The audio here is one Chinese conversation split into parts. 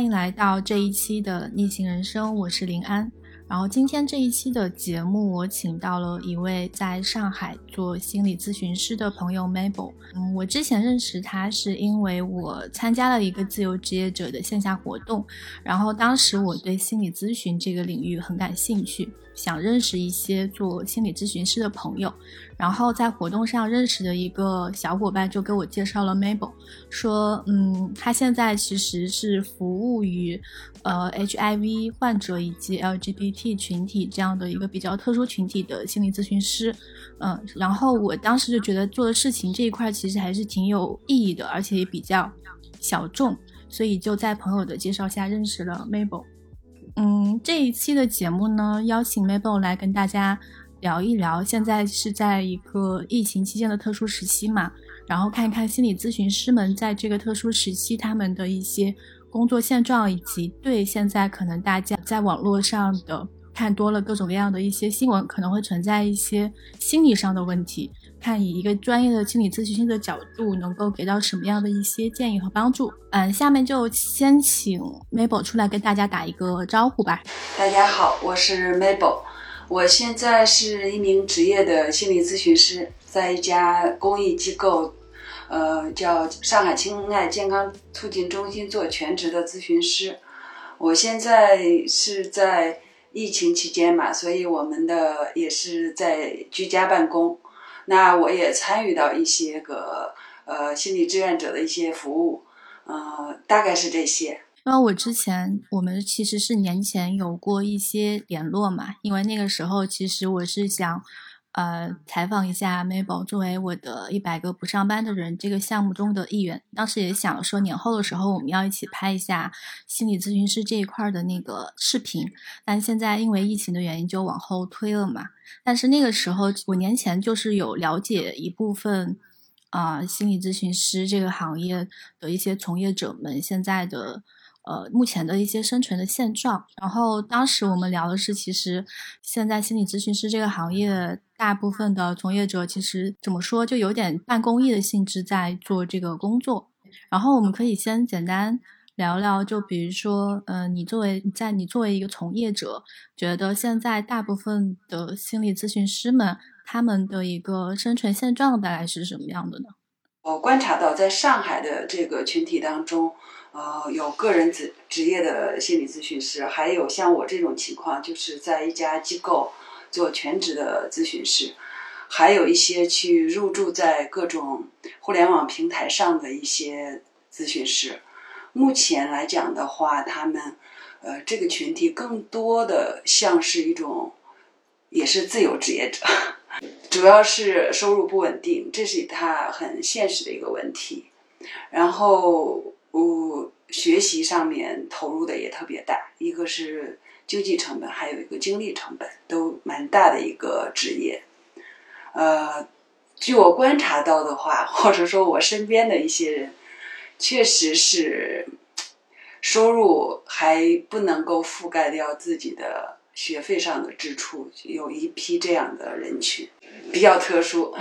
欢迎来到这一期的逆行人生，我是林安。然后今天这一期的节目，我请到了一位在上海做心理咨询师的朋友 Mabel。嗯，我之前认识他是因为我参加了一个自由职业者的线下活动，然后当时我对心理咨询这个领域很感兴趣，想认识一些做心理咨询师的朋友。然后在活动上认识的一个小伙伴就给我介绍了 Mabel，说，嗯，他现在其实是服务于，呃，HIV 患者以及 LGBT 群体这样的一个比较特殊群体的心理咨询师，嗯，然后我当时就觉得做的事情这一块其实还是挺有意义的，而且也比较小众，所以就在朋友的介绍下认识了 Mabel。嗯，这一期的节目呢，邀请 Mabel 来跟大家。聊一聊，现在是在一个疫情期间的特殊时期嘛，然后看一看心理咨询师们在这个特殊时期他们的一些工作现状，以及对现在可能大家在网络上的看多了各种各样的一些新闻，可能会存在一些心理上的问题，看以一个专业的心理咨询师的角度能够给到什么样的一些建议和帮助。嗯，下面就先请 Mabel 出来跟大家打一个招呼吧。大家好，我是 Mabel。我现在是一名职业的心理咨询师，在一家公益机构，呃，叫上海青爱健康促进中心做全职的咨询师。我现在是在疫情期间嘛，所以我们的也是在居家办公。那我也参与到一些个呃心理志愿者的一些服务，呃，大概是这些。那我之前我们其实是年前有过一些联络嘛，因为那个时候其实我是想，呃，采访一下 Mabel 作为我的一百个不上班的人这个项目中的一员。当时也想说年后的时候我们要一起拍一下心理咨询师这一块的那个视频，但现在因为疫情的原因就往后推了嘛。但是那个时候我年前就是有了解一部分啊心理咨询师这个行业的一些从业者们现在的。呃，目前的一些生存的现状。然后当时我们聊的是，其实现在心理咨询师这个行业，大部分的从业者其实怎么说，就有点半公益的性质在做这个工作。然后我们可以先简单聊聊，就比如说，嗯，你作为在你作为一个从业者，觉得现在大部分的心理咨询师们他们的一个生存现状大概是什么样的呢？我观察到，在上海的这个群体当中。呃，有个人职职业的心理咨询师，还有像我这种情况，就是在一家机构做全职的咨询师，还有一些去入驻在各种互联网平台上的一些咨询师。目前来讲的话，他们呃这个群体更多的像是一种，也是自由职业者，主要是收入不稳定，这是他很现实的一个问题。然后。我学习上面投入的也特别大，一个是经济成本，还有一个精力成本，都蛮大的一个职业。呃，据我观察到的话，或者说我身边的一些人，确实是收入还不能够覆盖掉自己的学费上的支出，有一批这样的人群，比较特殊。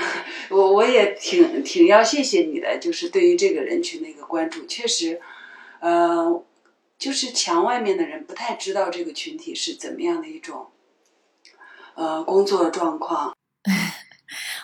我我也挺挺要谢谢你的，就是对于这个人群的一个关注，确实，呃，就是墙外面的人不太知道这个群体是怎么样的一种，呃，工作状况。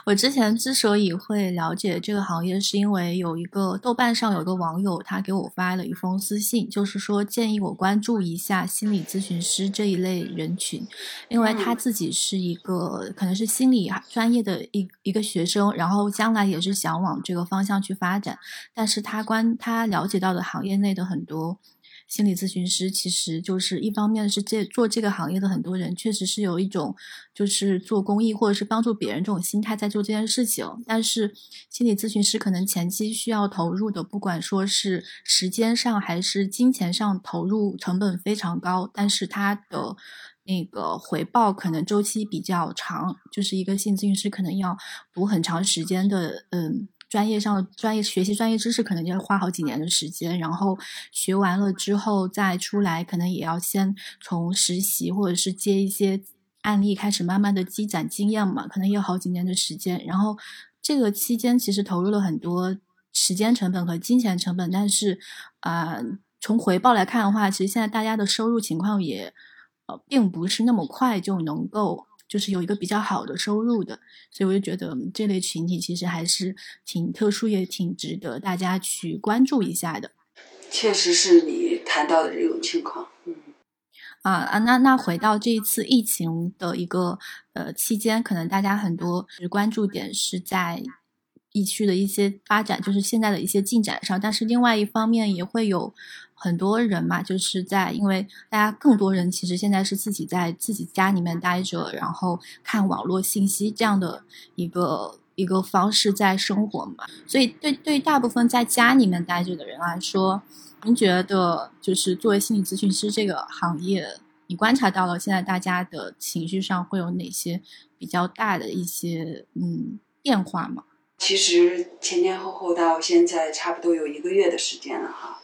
我之前之所以会了解这个行业，是因为有一个豆瓣上有一个网友，他给我发了一封私信，就是说建议我关注一下心理咨询师这一类人群，因为他自己是一个可能是心理专业的一一个学生，然后将来也是想往这个方向去发展，但是他关他了解到的行业内的很多。心理咨询师其实就是一方面是这做这个行业的很多人确实是有一种就是做公益或者是帮助别人这种心态在做这件事情，但是心理咨询师可能前期需要投入的，不管说是时间上还是金钱上投入成本非常高，但是他的那个回报可能周期比较长，就是一个心理咨询师可能要读很长时间的嗯。专业上专业学习专业知识可能就要花好几年的时间，然后学完了之后再出来，可能也要先从实习或者是接一些案例开始，慢慢的积攒经验嘛，可能也有好几年的时间。然后这个期间其实投入了很多时间成本和金钱成本，但是啊，从回报来看的话，其实现在大家的收入情况也呃并不是那么快就能够就是有一个比较好的收入的，所以我就觉得这类群体其实还是挺特殊，也挺值得大家去关注一下的。确实是你谈到的这种情况，嗯。啊啊，那那回到这一次疫情的一个呃期间，可能大家很多关注点是在疫区的一些发展，就是现在的一些进展上。但是另外一方面也会有很多人嘛，就是在因为大家更多人其实现在是自己在自己家里面待着，然后看网络信息这样的一个一个方式在生活嘛。所以对对大部分在家里面待着的人来说。您觉得，就是作为心理咨询师这个行业，你观察到了现在大家的情绪上会有哪些比较大的一些嗯变化吗？其实前前后后到现在差不多有一个月的时间了哈，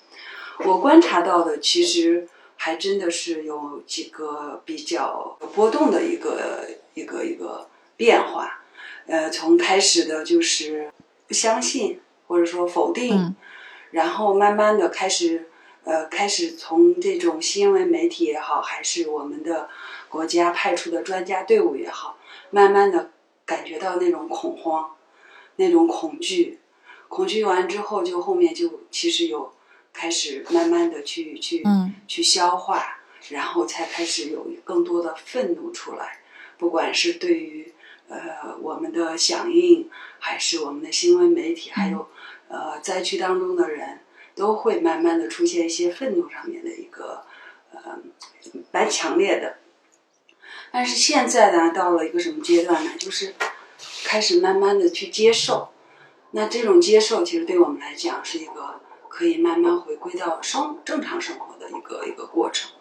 我观察到的其实还真的是有几个比较波动的一个一个一个变化，呃，从开始的就是不相信或者说否定。然后慢慢的开始，呃，开始从这种新闻媒体也好，还是我们的国家派出的专家队伍也好，慢慢的感觉到那种恐慌，那种恐惧，恐惧完之后，就后面就其实有开始慢慢的去去去消化，然后才开始有更多的愤怒出来，不管是对于呃我们的响应，还是我们的新闻媒体，还有。呃，灾区当中的人都会慢慢的出现一些愤怒上面的一个呃蛮强烈的，但是现在呢，到了一个什么阶段呢？就是开始慢慢的去接受，那这种接受其实对我们来讲是一个可以慢慢回归到生正常生活的一个一个过程。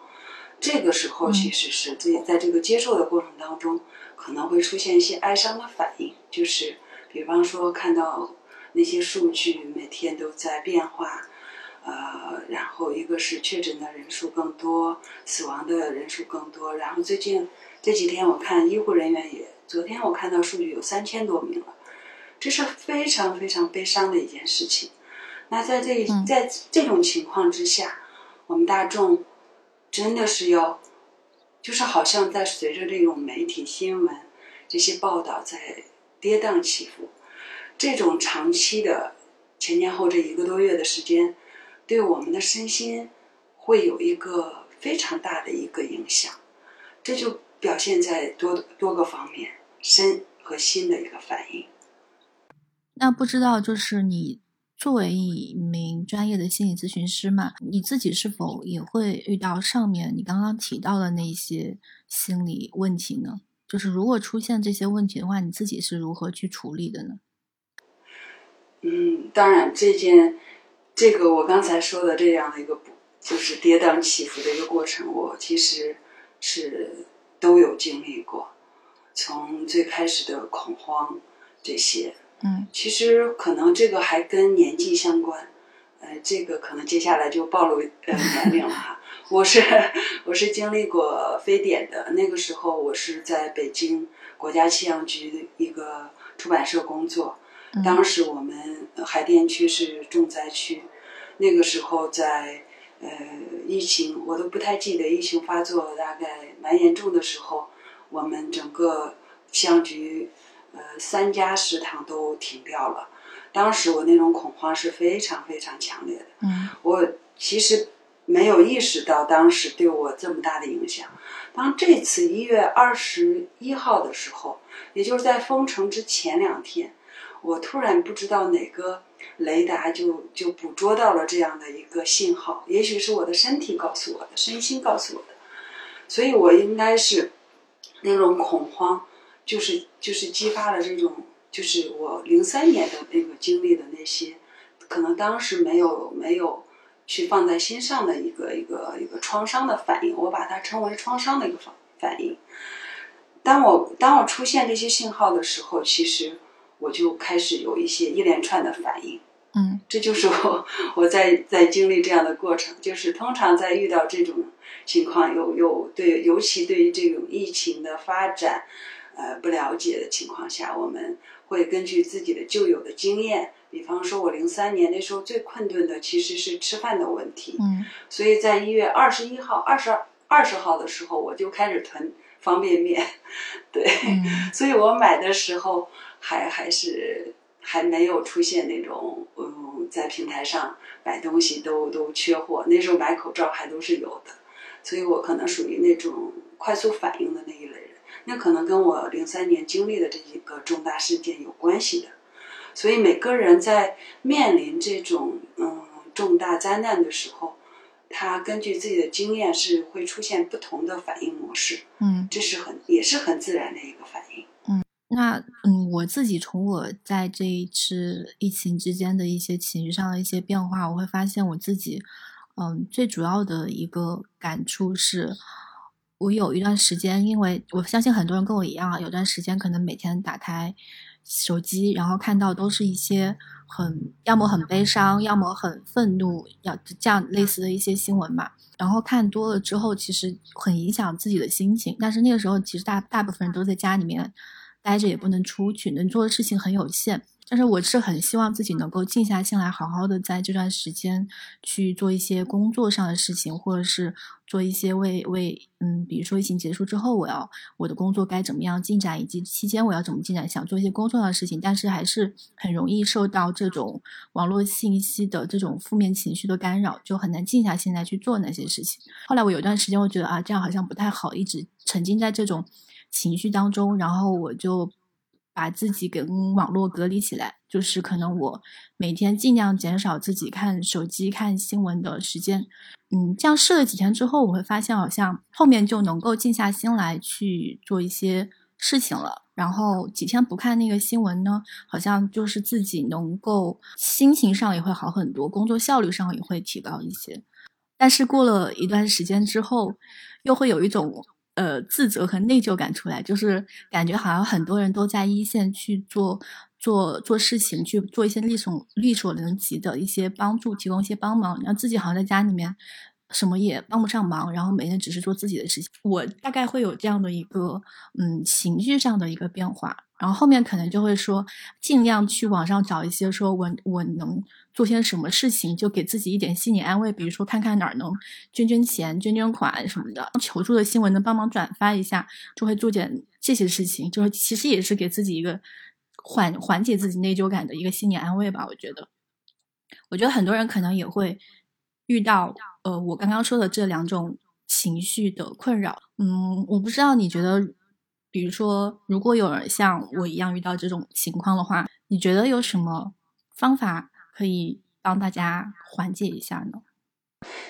这个时候其实是对在这个接受的过程当中，可能会出现一些哀伤的反应，就是比方说看到。那些数据每天都在变化，呃，然后一个是确诊的人数更多，死亡的人数更多，然后最近这几天我看医护人员也，昨天我看到数据有三千多名了，这是非常非常悲伤的一件事情。那在这在这种情况之下，我们大众真的是要，就是好像在随着这种媒体新闻这些报道在跌宕起伏。这种长期的前前后这一个多月的时间，对我们的身心会有一个非常大的一个影响，这就表现在多多个方面，身和心的一个反应。那不知道，就是你作为一名专业的心理咨询师嘛，你自己是否也会遇到上面你刚刚提到的那些心理问题呢？就是如果出现这些问题的话，你自己是如何去处理的呢？嗯，当然，这件，这个我刚才说的这样的一个，就是跌宕起伏的一个过程，我其实是都有经历过。从最开始的恐慌这些，嗯，其实可能这个还跟年纪相关，呃，这个可能接下来就暴露呃年龄了哈。我是我是经历过非典的，那个时候我是在北京国家气象局的一个出版社工作。当时我们海淀区是重灾区，那个时候在呃疫情我都不太记得疫情发作大概蛮严重的时候，我们整个气象局呃三家食堂都停掉了。当时我那种恐慌是非常非常强烈的。嗯，我其实没有意识到当时对我这么大的影响。当这次一月二十一号的时候，也就是在封城之前两天。我突然不知道哪个雷达就就捕捉到了这样的一个信号，也许是我的身体告诉我的，身心告诉我的，所以我应该是那种恐慌，就是就是激发了这种，就是我零三年的那个经历的那些，可能当时没有没有去放在心上的一个一个一个创伤的反应，我把它称为创伤的一个反反应。当我当我出现这些信号的时候，其实。我就开始有一些一连串的反应，嗯，这就是我我在在经历这样的过程，就是通常在遇到这种情况，有有对，尤其对于这种疫情的发展，呃不了解的情况下，我们会根据自己的旧有的经验，比方说，我零三年那时候最困顿的其实是吃饭的问题，嗯。所以在一月二十一号、二十二十号的时候，我就开始囤方便面，对，嗯。所以我买的时候还还是还没有出现那种嗯，在平台上买东西都都缺货，那时候买口罩还都是有的，所以我可能属于那种快速反应的那一类人，那可能跟我零三年经历的这一个重大事件有关系的。所以每个人在面临这种嗯重大灾难的时候，他根据自己的经验是会出现不同的反应模式，嗯。这是很也是很自然的一个反应。嗯那嗯，我自己从我在这一次疫情之间的一些情绪上的一些变化，我会发现我自己，嗯，最主要的一个感触是，我有一段时间，因为我相信很多人跟我一样啊，有段时间可能每天打开手机，然后看到都是一些很要么很悲伤，要么很愤怒，要这样类似的一些新闻嘛。然后看多了之后，其实很影响自己的心情。但是那个时候，其实大大部分人都在家里面待着，也不能出去，能做的事情很有限。但是我是很希望自己能够静下心来，好好的在这段时间去做一些工作上的事情，或者是做一些为为嗯，比如说疫情结束之后，我要我的工作该怎么样进展，以及期间我要怎么进展，想做一些工作上的事情，但是还是很容易受到这种网络信息的这种负面情绪的干扰，就很难静下心来去做那些事情。后来我有段时间，我觉得啊，这样好像不太好，一直沉浸在这种情绪当中，然后我就把自己跟网络隔离起来，就是可能我每天尽量减少自己看手机、看新闻的时间。嗯，这样试了几天之后，我会发现好像后面就能够静下心来去做一些事情了。然后几天不看那个新闻呢，好像就是自己能够心情上也会好很多，工作效率上也会提高一些。但是过了一段时间之后，又会有一种呃自责和内疚感出来，就是感觉好像很多人都在一线去做做做事情，去做一些力所力所能及的一些帮助，提供一些帮忙，然后自己好像在家里面什么也帮不上忙，然后每天只是做自己的事情。我大概会有这样的一个嗯情绪上的一个变化，然后后面可能就会说尽量去网上找一些说我我能做些什么事情，就给自己一点心理安慰，比如说看看哪儿能捐捐钱、捐捐款什么的，求助的新闻能帮忙转发一下，就会做点这些事情，就是其实也是给自己一个缓缓解自己内疚感的一个心理安慰吧。我觉得，我觉得很多人可能也会遇到呃我刚刚说的这两种情绪的困扰。嗯，我不知道你觉得，比如说，如果有人像我一样遇到这种情况的话，你觉得有什么方法可以帮大家缓解一下呢？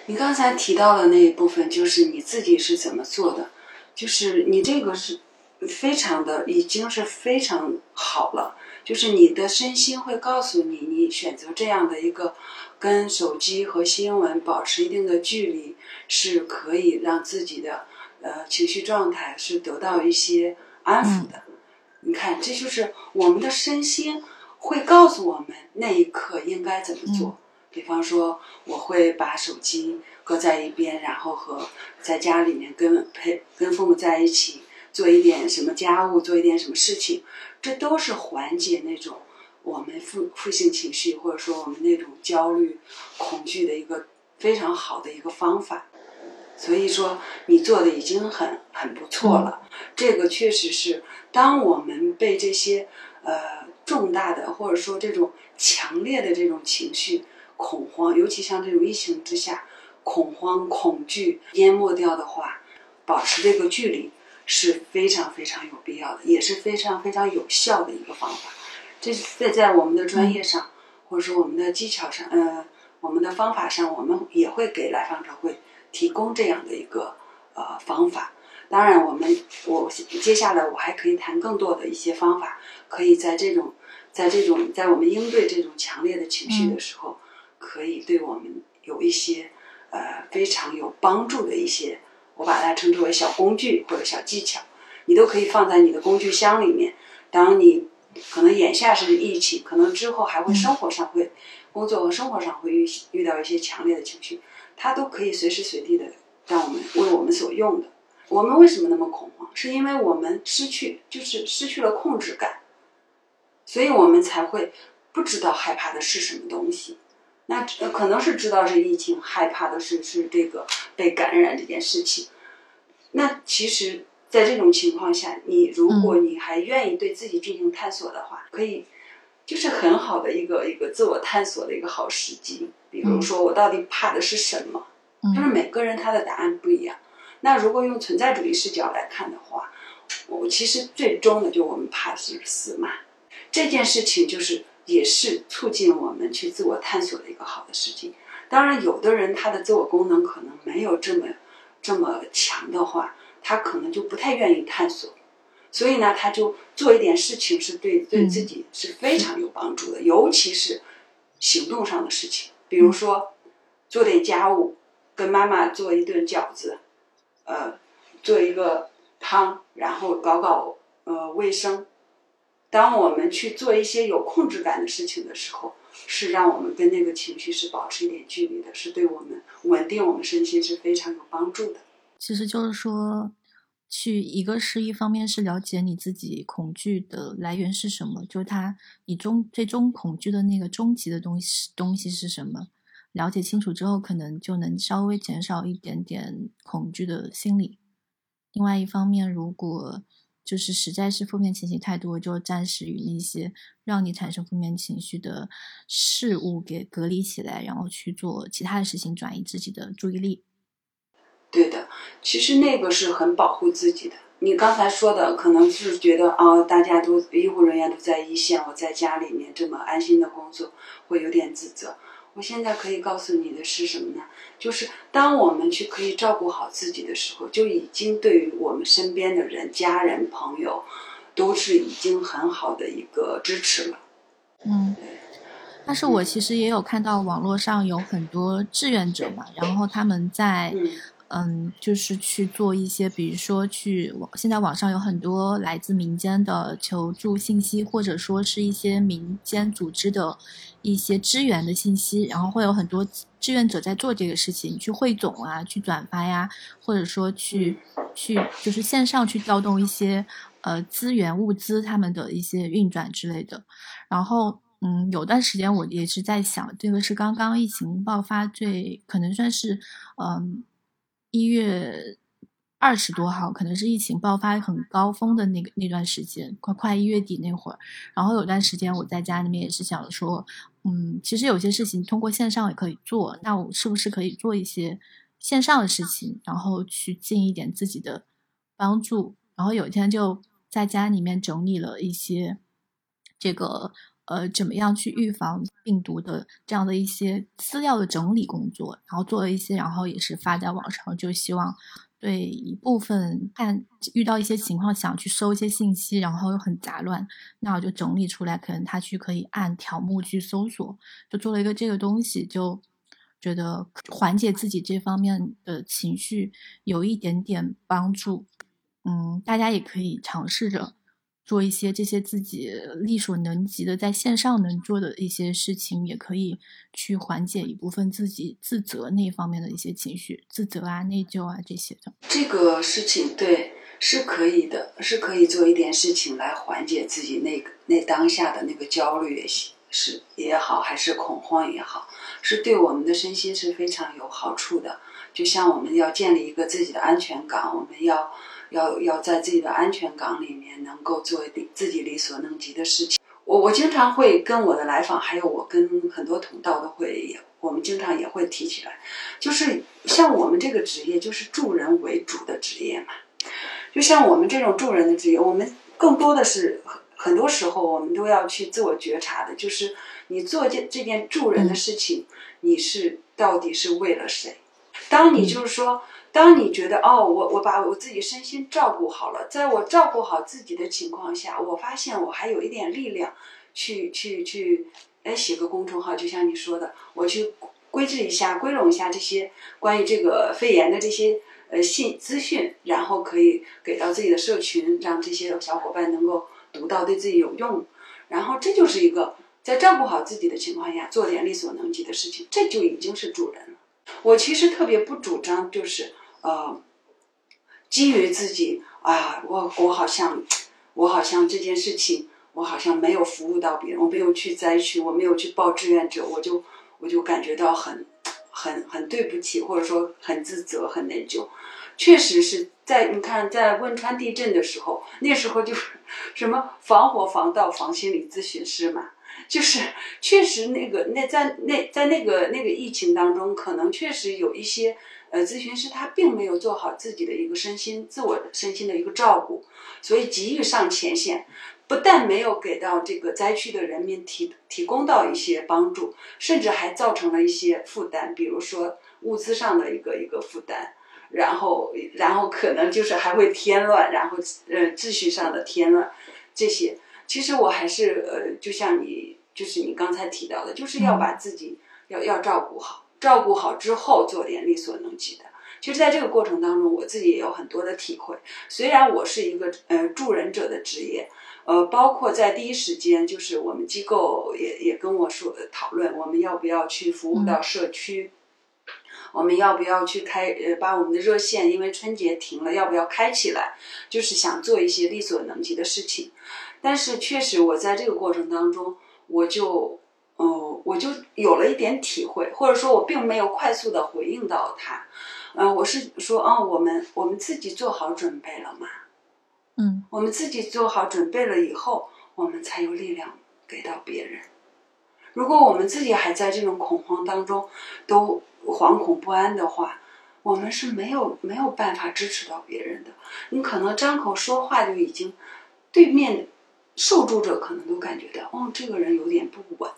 你刚才提到的那一部分，就是你自己是怎么做的，就是你这个是非常的，已经是非常好了。就是你的身心会告诉你，你选择这样的一个跟手机和新闻保持一定的距离，是可以让自己的呃情绪状态是得到一些安抚的。你看，这就是我们的身心会告诉我们那一刻应该怎么做。比方说，我会把手机搁在一边，然后和在家里面跟陪跟父母在一起，做一点什么家务，做一点什么事情，这都是缓解那种我们负负性情绪或者说我们那种焦虑、恐惧的一个非常好的一个方法。所以说，你做的已经很很不错了。这个确实是，当我们被这些呃重大的或者说这种强烈的这种情绪。恐慌，尤其像这种疫情之下，恐慌、恐惧淹没掉的话，保持这个距离是非常非常有必要的，也是非常非常有效的一个方法。这在在我们的专业上，或者说我们的技巧上，呃，我们的方法上，我们也会给来访者会提供这样的一个呃方法。当然，我们我接下来我还可以谈更多的一些方法，可以在这种在这种在我们应对这种强烈的情绪的时候。可以对我们有一些呃非常有帮助的一些，我把它称之为小工具或者小技巧，你都可以放在你的工具箱里面。当你可能眼下是疫情，可能之后还会生活上会工作和生活上会遇遇到一些强烈的情绪，它都可以随时随地的让我们为我们所用的。我们为什么那么恐慌？是因为我们失去，就是失去了控制感，所以我们才会不知道害怕的是什么东西。那可能是知道是疫情，害怕的是是这个被感染这件事情。那其实，在这种情况下，你如果你还愿意对自己进行探索的话，可以，就是很好的一个一个自我探索的一个好时机。比如说，我到底怕的是什么？就是每个人他的答案不一样。那如果用存在主义视角来看的话，我其实最终的就我们怕是死嘛。这件事情就是也是促进我们去自我探索的一个好的事情。当然，有的人他的自我功能可能没有这么这么强的话，他可能就不太愿意探索。所以呢，他就做一点事情是对对自己是非常有帮助的，尤其是行动上的事情，比如说做点家务，跟妈妈做一顿饺子。呃，做一个汤，然后搞搞呃卫生。当我们去做一些有控制感的事情的时候，是让我们跟那个情绪是保持一点距离的，是对我们稳定我们身心是非常有帮助的。其实就是说，去一个是一方面是了解你自己恐惧的来源是什么，就是它你终最终恐惧的那个终极的东西东西是什么。了解清楚之后，可能就能稍微减少一点点恐惧的心理。另外一方面，如果就是实在是负面情绪太多，就暂时与那些让你产生负面情绪的事物给隔离起来，然后去做其他的事情，转移自己的注意力。对的，其实那个是很保护自己的。你刚才说的，可能是觉得啊，大家都医护人员都在一线，我在家里面这么安心的工作，会有点自责。我现在可以告诉你的是什么呢？就是当我们去可以照顾好自己的时候，就已经对于我们身边的人、家人、朋友，都是已经很好的一个支持了。嗯，但是我其实也有看到网络上有很多志愿者嘛，然后他们在。嗯，就是去做一些，比如说去网，现在网上有很多来自民间的求助信息，或者说是一些民间组织的一些支援的信息，然后会有很多志愿者在做这个事情，去汇总啊，去转发呀，或者说去去就是线上去调动一些呃资源物资，他们的一些运转之类的。然后嗯，有段时间我也是在想，这个是刚刚疫情爆发最可能算是嗯。一月二十多号，可能是疫情爆发很高峰的那个那段时间，快快一月底那会儿。然后有段时间我在家里面也是想说，嗯，其实有些事情通过线上也可以做，那我是不是可以做一些线上的事情，然后去尽一点自己的帮助？然后有一天就在家里面整理了一些这个。呃，怎么样去预防病毒的这样的一些资料的整理工作，然后做了一些，然后也是发在网上，就希望对一部分看遇到一些情况想去搜一些信息，然后又很杂乱，那我就整理出来，可能他去可以按条目去搜索，就做了一个这个东西，就觉得缓解自己这方面的情绪有一点点帮助。嗯，大家也可以尝试着。做一些这些自己力所能及的，在线上能做的一些事情，也可以去缓解一部分自己自责那方面的一些情绪，自责啊、内疚啊这些的。这个事情对是可以的，是可以做一点事情来缓解自己那个那当下的那个焦虑也行是也好，还是恐慌也好，是对我们的身心是非常有好处的。就像我们要建立一个自己的安全感，我们要。要要在自己的安全港里面，能够做理自己力所能及的事情。我我经常会跟我的来访，还有我跟很多同道的会，我们经常也会提起来，就是像我们这个职业，就是助人为主的职业嘛。就像我们这种助人的职业，我们更多的是很很多时候，我们都要去自我觉察的，就是你做这这件助人的事情，你是到底是为了谁？当你就是说。当你觉得哦，我我把我自己身心照顾好了，在我照顾好自己的情况下，我发现我还有一点力量，去去去，哎，写个公众号，就像你说的，我去规制一下、归拢一下这些关于这个肺炎的这些呃信资讯，然后可以给到自己的社群，让这些小伙伴能够读到，对自己有用。然后这就是一个在照顾好自己的情况下，做点力所能及的事情，这就已经是助人了。我其实特别不主张就是。呃，基于自己啊，我我好像 我好像这件事情我好像没有服务到别人，我没有去灾区，我没有去报志愿者，我就我就感觉到很 很很对不起，或者说很自责、很内疚。确实是在你看，在汶川地震的时候，那时候就是 什么防火防盗防心理咨询师嘛，就是确实那个那在那在那个那个疫情当中，可能确实有一些呃咨询师他并没有做好自己的一个身心自我身心的一个照顾，所以急于上前线，不但没有给到这个灾区的人民提提供到一些帮助，甚至还造成了一些负担，比如说物资上的一个一个负担。然后，然后可能就是还会添乱，然后呃秩序上的添乱，这些其实我还是呃，就像你就是你刚才提到的，就是要把自己要要照顾好，照顾好之后做点力所能及的。其实，在这个过程当中，我自己也有很多的体会。虽然我是一个呃助人者的职业，呃，包括在第一时间，就是我们机构也也跟我说讨论，我们要不要去服务到社区。我们要不要去开呃，把我们的热线，因为春节停了，要不要开起来？就是想做一些力所能及的事情。但是确实，我在这个过程当中，我就，嗯，我就有了一点体会，或者说我并没有快速的回应到他。嗯，我是说，啊，我们我们自己做好准备了吗？嗯，我们自己做好准备了以后，我们才有力量给到别人。如果我们自己还在这种恐慌当中，都。惶恐不安的话，我们是没有没有办法支持到别人的。你可能张口说话就已经，对面受助者可能都感觉到，哦，这个人有点不稳。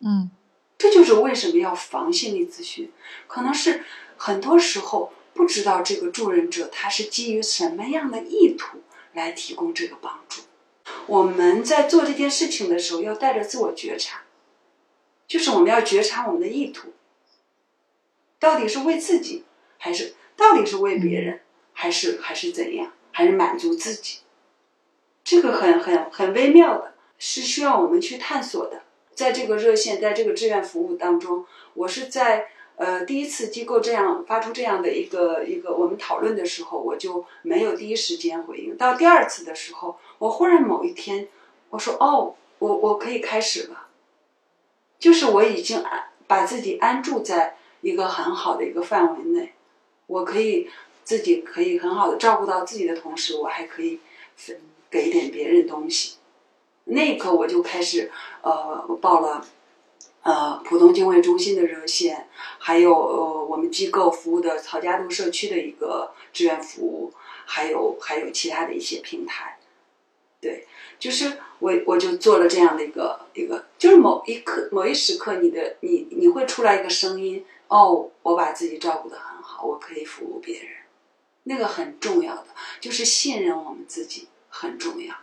嗯，这就是为什么要防心理咨询。可能是很多时候不知道这个助人者他是基于什么样的意图来提供这个帮助。我们在做这件事情的时候要带着自我觉察，就是我们要觉察我们的意图。到底是为自己，还是到底是为别人，还是还是怎样，还是满足自己？这个很很很微妙的，是需要我们去探索的。在这个热线，在这个志愿服务当中，我是在呃第一次机构这样发出这样的一个一个我们讨论的时候，我就没有第一时间回应。到第二次的时候，我忽然某一天，我说：“哦，我我可以开始了。”就是我已经安把自己安住在。一个很好的一个范围内，我可以自己可以很好的照顾到自己的同时，我还可以分给点别人东西。那一刻我就开始呃报了呃浦东经卫中心的热线，还有呃我们机构服务的曹家渡社区的一个志愿服务，还有还有其他的一些平台。对，就是我我就做了这样的一个一个，就是某一刻某一时刻，你的你你会出来一个声音。哦，我把自己照顾得很好，我可以服务别人，那个很重要的就是信任我们自己很重要。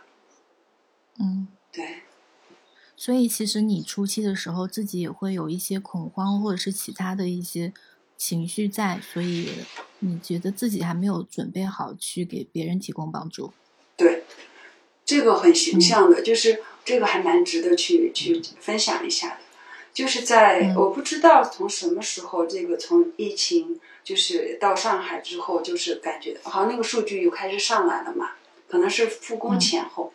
嗯，对。所以其实你初期的时候自己也会有一些恐慌或者是其他的一些情绪在，所以你觉得自己还没有准备好去给别人提供帮助。对，这个很形象的，就是这个还蛮值得去去分享一下的。就是在我不知道从什么时候，这个从疫情就是到上海之后，就是感觉好像那个数据又开始上来了嘛，可能是复工前后。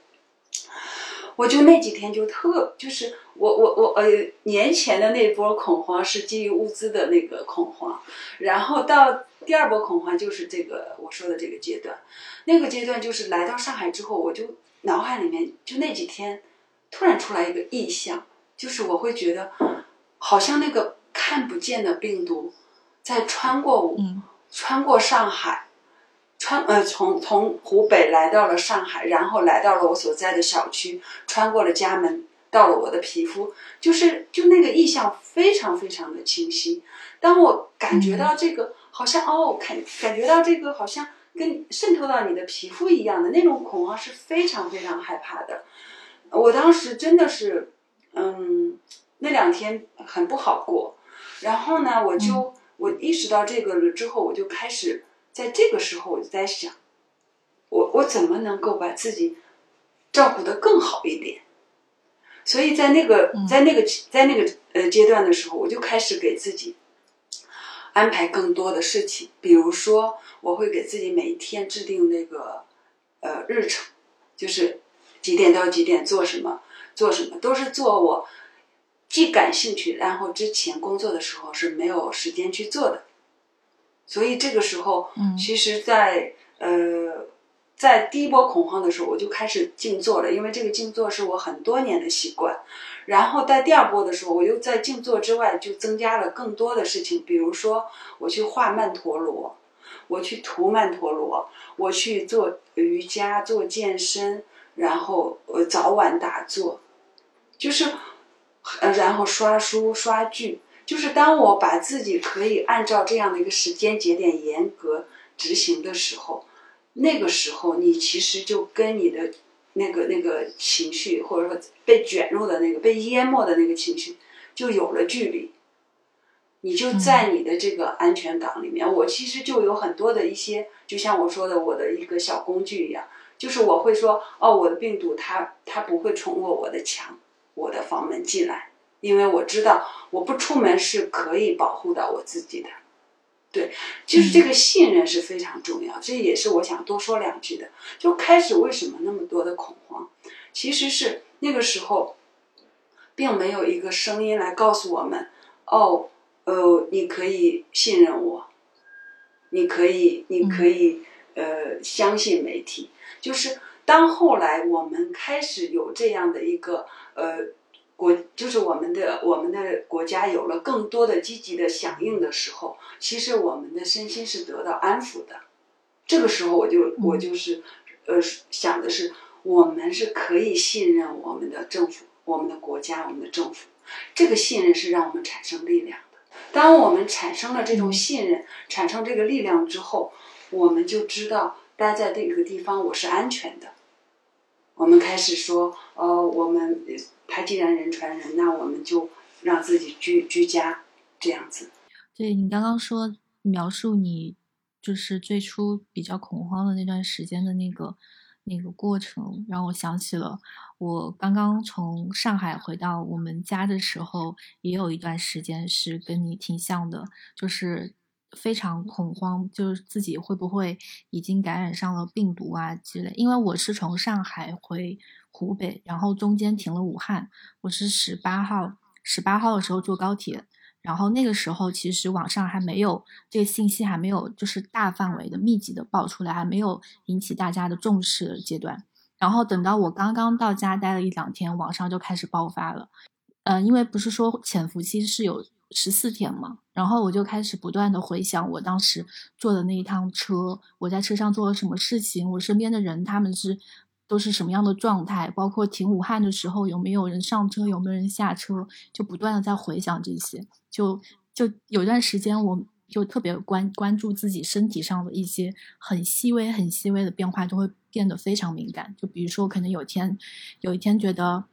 我就那几天就特就是我我我呃年前的那波恐慌是基于物资的那个恐慌，然后到第二波恐慌就是这个我说的这个阶段，那个阶段就是来到上海之后，我就脑海里面就那几天突然出来一个意象。就是我会觉得，好像那个看不见的病毒，在穿过我，穿过上海，穿呃从从湖北来到了上海，然后来到了我所在的小区，穿过了家门，到了我的皮肤，就是就那个意象非常非常的清晰。当我感觉到这个，好像哦，感感觉到这个好像跟渗透到你的皮肤一样的那种恐慌是非常非常害怕的。我当时真的是。嗯，那两天很不好过，然后呢，我就我意识到这个了之后，我就开始在这个时候我就在想，我我怎么能够把自己照顾得更好一点？所以在那个在那个在那个呃阶段的时候，我就开始给自己安排更多的事情，比如说我会给自己每一天制定那个呃日程，就是几点到几点做什么做什么，都是做我既感兴趣，然后之前工作的时候是没有时间去做的。所以这个时候，嗯其实在，呃，在第一波恐慌的时候，我就开始静坐了，因为这个静坐是我很多年的习惯。然后在第二波的时候，我又在静坐之外就增加了更多的事情，比如说我去画曼陀罗，我去涂曼陀罗，我去做瑜伽、做健身，然后呃早晚打坐，就是，呃，然后刷书、刷剧。就是当我把自己可以按照这样的一个时间节点严格执行的时候，那个时候你其实就跟你的那个那个情绪，或者说被卷入的那个被淹没的那个情绪，就有了距离。你就在你的这个安全港里面。我其实就有很多的一些，就像我说的，我的一个小工具一样，就是我会说，哦，我的病毒它它不会冲过我的墙、我的房门进来。因为我知道我不出门是可以保护到我自己的，对，就是这个信任是非常重要，这也是我想多说两句的。就开始为什么那么多的恐慌，其实是那个时候，并没有一个声音来告诉我们，哦，呃，你可以信任我，你可以，你可以，呃，相信媒体。就是当后来我们开始有这样的一个，呃。国就是我们的我们的国家有了更多的积极的响应的时候，其实我们的身心是得到安抚的。这个时候，我就我就是，呃，想的是，我们是可以信任我们的政府、我们的国家、我们的政府。这个信任是让我们产生力量的。当我们产生了这种信任，产生这个力量之后，我们就知道待在这个地方我是安全的。我们开始说，呃，我们他既然人传人，那我们就让自己居居家这样子。对你刚刚说描述你就是最初比较恐慌的那段时间的那个那个过程，让我想起了我刚刚从上海回到我们家的时候，也有一段时间是跟你挺像的，就是。非常恐慌，就是自己会不会已经感染上了病毒啊之类。因为我是从上海回湖北，然后中间停了武汉。我是十八号，十八号的时候坐高铁，然后那个时候其实网上还没有这个信息，还没有就是大范围的密集的爆出来，还没有引起大家的重视阶段。然后等到我刚刚到家待了一两天，网上就开始爆发了。呃，因为不是说潜伏期是有。十四天嘛，然后我就开始不断的回想我当时坐的那一趟车，我在车上做了什么事情，我身边的人他们是都是什么样的状态，包括停武汉的时候有没有人上车，有没有人下车，就不断的在回想这些，就就有段时间我就特别关关注自己身体上的一些很细微、很细微的变化，都会变得非常敏感。就比如说，可能有一天有一天觉得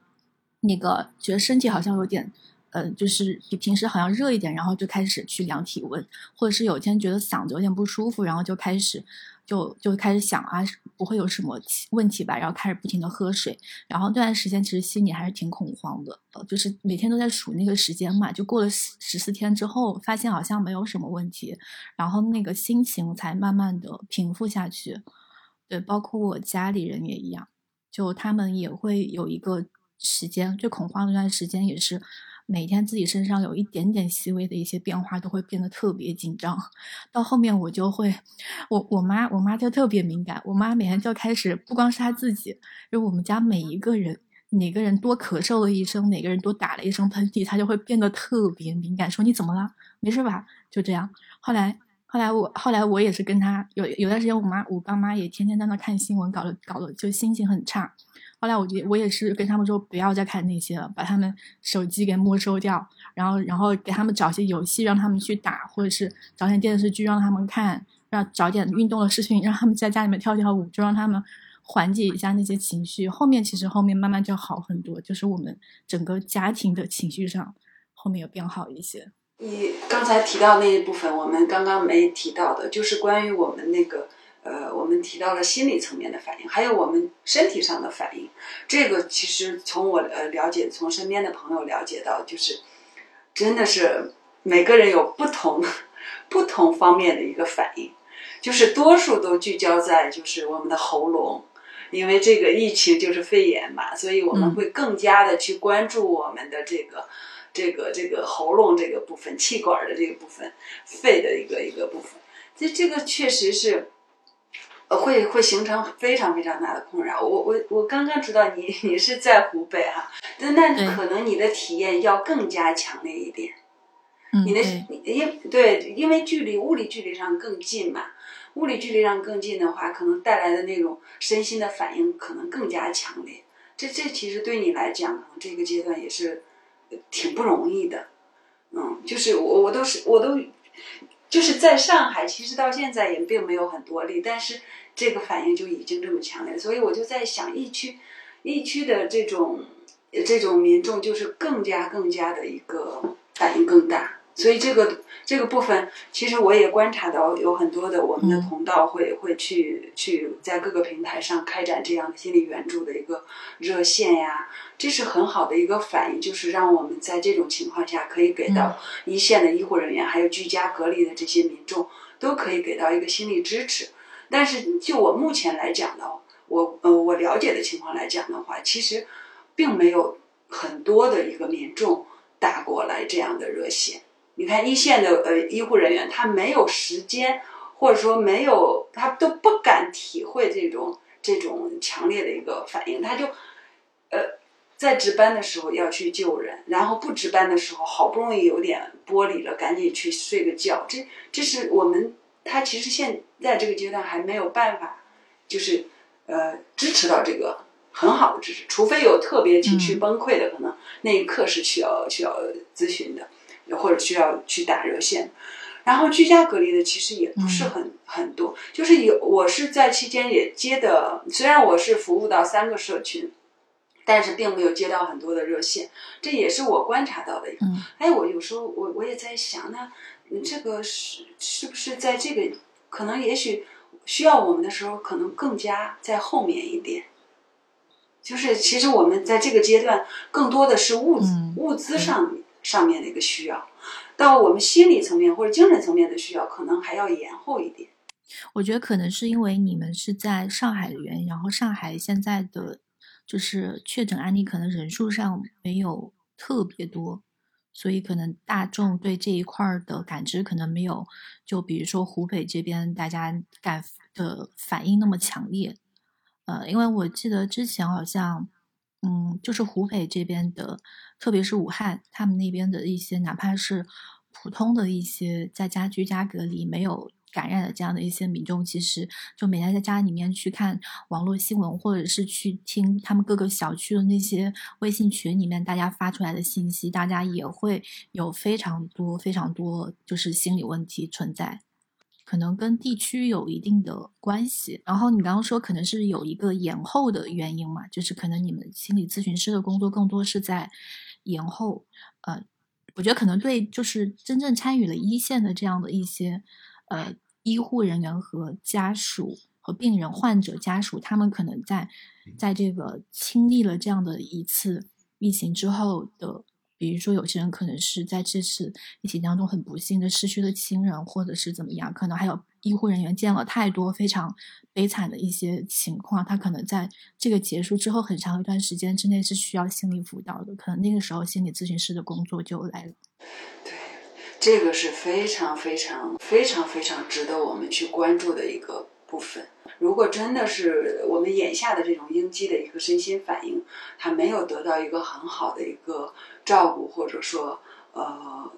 那个觉得身体好像有点。呃，就是比平时好像热一点，然后就开始去量体温，或者是有一天觉得嗓子有点不舒服，然后就开始就就开始想啊，不会有什么问题吧？然后开始不停的喝水，然后那段时间其实心里还是挺恐慌的，就是每天都在数那个时间嘛，就过了十四天之后，发现好像没有什么问题，然后那个心情才慢慢的平复下去。对，包括我家里人也一样，就他们也会有一个时间最恐慌的那段时间也是。每天自己身上有一点点细微的一些变化，都会变得特别紧张。到后面我就会，我我妈我妈就特别敏感，我妈每天就开始，不光是她自己，就我们家每一个人，哪个人多咳嗽了一声，哪个人多打了一声喷嚏，她就会变得特别敏感，说你怎么了？没事吧？就这样。后来后来我后来我也是跟她有有段时间，我妈我爸妈也天天在那看新闻，搞得搞得就心情很差。后来我就我也是跟他们说不要再看那些了，把他们手机给没收掉，然后然后给他们找些游戏让他们去打，或者是找点电视剧让他们看，让找点运动的视频让他们在家里面跳跳舞，就让他们缓解一下那些情绪。后面其实后面慢慢就好很多，就是我们整个家庭的情绪上后面有变好一些。你刚才提到那一部分，我们刚刚没提到的，就是关于我们那个。呃，我们提到了心理层面的反应，还有我们身体上的反应。这个其实从我呃了解，从身边的朋友了解到，就是真的是每个人有不同 不同方面的一个反应，就是多数都聚焦在就是我们的喉咙，因为这个疫情就是肺炎嘛，所以我们会更加的去关注我们的这个这个这个喉咙这个部分、气管的这个部分、肺的一个一个部分，这这个确实是。呃，会会形成非常非常大的困扰。我我我刚刚知道你 你是在湖北哈，那那可能你的体验要更加强烈一点。你的因对，因为距离物理距离上更近嘛，物理距离上更近的话，可能带来的那种身心的反应可能更加强烈。这这其实对你来讲，可能这个阶段也是挺不容易的。嗯，就是我我都是我都。就是在上海，其实到现在也并没有很多例，但是这个反应就已经这么强烈，所以我就在想，疫区，疫区的这种这种民众就是更加更加的一个反应更大。所以这个这个部分，其实我也观察到有很多的我们的同道会会去去在各个平台上开展这样的心理援助的一个热线呀，这是很好的一个反应，就是让我们在这种情况下可以给到一线的医护人员，还有居家隔离的这些民众，都可以给到一个心理支持。但是就我目前来讲呢，我呃我了解的情况来讲的话，其实并没有很多的一个民众打过来这样的热线。你看一线的呃医护人员，他没有时间，或者说没有，他都不敢体会这种这种强烈的一个反应，他就，呃，在值班的时候要去救人，然后不值班的时候，好不容易有点玻璃了，赶紧去睡个觉。这这是我们他其实现在这个阶段还没有办法，就是呃支持到这个很好的支持，除非有特别情绪崩溃的，可能那一刻是需要需要咨询的。或者需要去打热线，然后居家隔离的其实也不是很很多，就是有我是在期间也接的，虽然我是服务到三个社群，但是并没有接到很多的热线，这也是我观察到的。嗯，哎，我有时候我我也在想，那这个是是不是在这个可能也许需要我们的时候，可能更加在后面一点，就是其实我们在这个阶段更多的是物资物资上。上面的一个需要，到我们心理层面或者精神层面的需要，可能还要延后一点。我觉得可能是因为你们是在上海的原因，然后上海现在的就是确诊案例可能人数上没有特别多，所以可能大众对这一块的感知可能没有，就比如说湖北这边大家感的反应那么强烈。呃，因为我记得之前好像。嗯，就是湖北这边的，特别是武汉，他们那边的一些，哪怕是普通的一些在家居家隔离没有感染的这样的一些民众，其实就每天在家里面去看网络新闻，或者是去听他们各个小区的那些微信群里面大家发出来的信息，大家也会有非常多非常多就是心理问题存在。可能跟地区有一定的关系，然后你刚刚说可能是有一个延后的原因嘛，就是可能你们心理咨询师的工作更多是在延后。呃，我觉得可能对，就是真正参与了一线的这样的一些呃医护人员和家属和病人患者家属，他们可能在在这个经历了这样的一次疫情之后的。比如说，有些人可能是在这次疫情当中很不幸的失去了亲人，或者是怎么样，可能还有医护人员见了太多非常悲惨的一些情况，他可能在这个结束之后很长一段时间之内是需要心理辅导的，可能那个时候心理咨询师的工作就来了。对，这个是非常非常非常非常值得我们去关注的一个部分。如果真的是我们眼下的这种应激的一个身心反应，它没有得到一个很好的一个照顾，或者说呃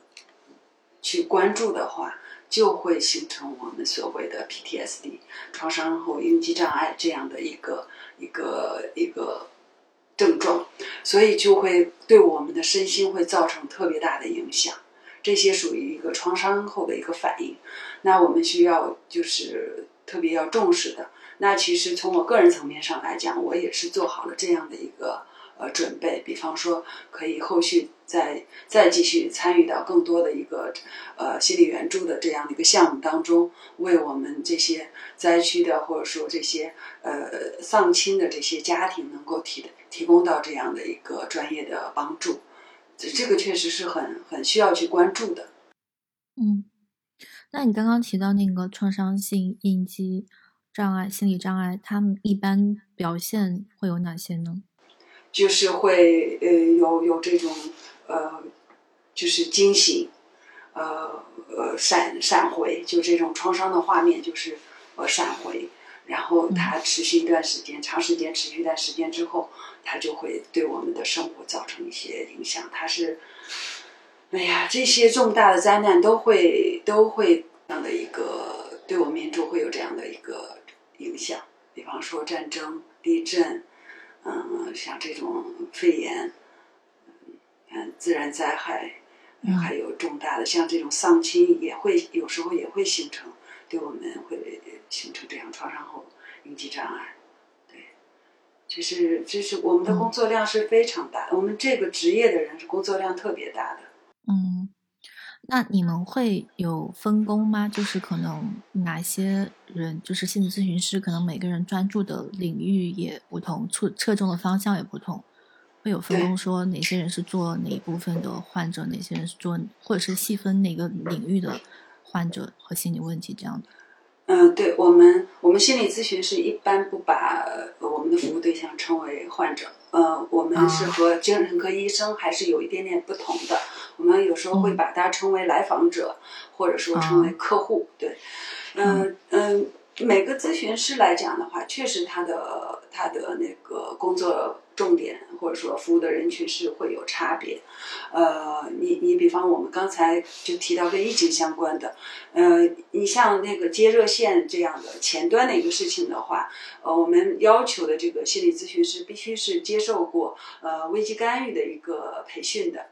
去关注的话，就会形成我们所谓的 PTSD 创伤后应激障碍这样的一个一个一个症状，所以就会对我们的身心会造成特别大的影响。这些属于一个创伤后的一个反应，那我们需要就是。特别要重视的，那其实从我个人层面上来讲，我也是做好了这样的一个呃准备，比方说可以后续再再继续参与到更多的一个呃心理援助的这样的一个项目当中，为我们这些灾区的或者说这些呃丧亲的这些家庭能够提提供到这样的一个专业的帮助，这这个确实是很很需要去关注的，嗯。那你刚刚提到那个创伤性应激障碍、心理障碍，他们一般表现会有哪些呢？就是会呃有有这种呃，就是惊醒，呃呃闪闪回，就这种创伤的画面就是呃闪回，然后它持续一段时间，长时间持续一段时间之后，它就会对我们的生活造成一些影响。它是，哎呀，这些重大的灾难都会都会这样的一个对我们民族会有这样的一个影响，比方说战争、地震。嗯，像这种肺炎，嗯，自然灾害，还有重大的像这种丧亲，也会有时候也会形成，对我们会形成这样创伤后应激障碍。对，这是这是我们的工作量是非常大，我们这个职业的人是工作量特别大的。嗯。那你们会有分工吗？就是可能哪些人，就是心理咨询师，可能每个人专注的领域也不同，侧侧重的方向也不同，会有分工，说哪些人是做哪一部分的患者，哪些人是做，或者是细分哪个领域的患者和心理问题这样的。嗯，对我们，我们心理咨询师一般不把我们的服务对象称为患者，呃，我们是和精神科医生还是有一点点不同的。我们有时候会把它称为来访者，或者说称为客户。对，嗯嗯，每个咨询师来讲的话，确实他的他的那个工作重点或者说服务的人群是会有差别。呃，你你比方我们刚才就提到跟疫情相关的，呃，你像那个接热线这样的前端的一个事情的话，呃，我们要求的这个心理咨询师必须是接受过呃危机干预的一个培训的。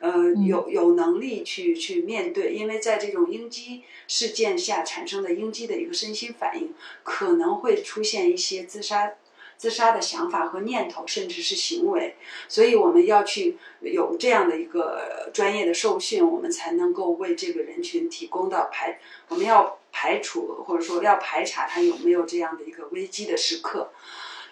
呃，有有能力去去面对，因为在这种应激事件下产生的应激的一个身心反应，可能会出现一些自杀、自杀的想法和念头，甚至是行为。所以我们要去有这样的一个专业的受训，我们才能够为这个人群提供到排，我们要排除或者说要排查他有没有这样的一个危机的时刻，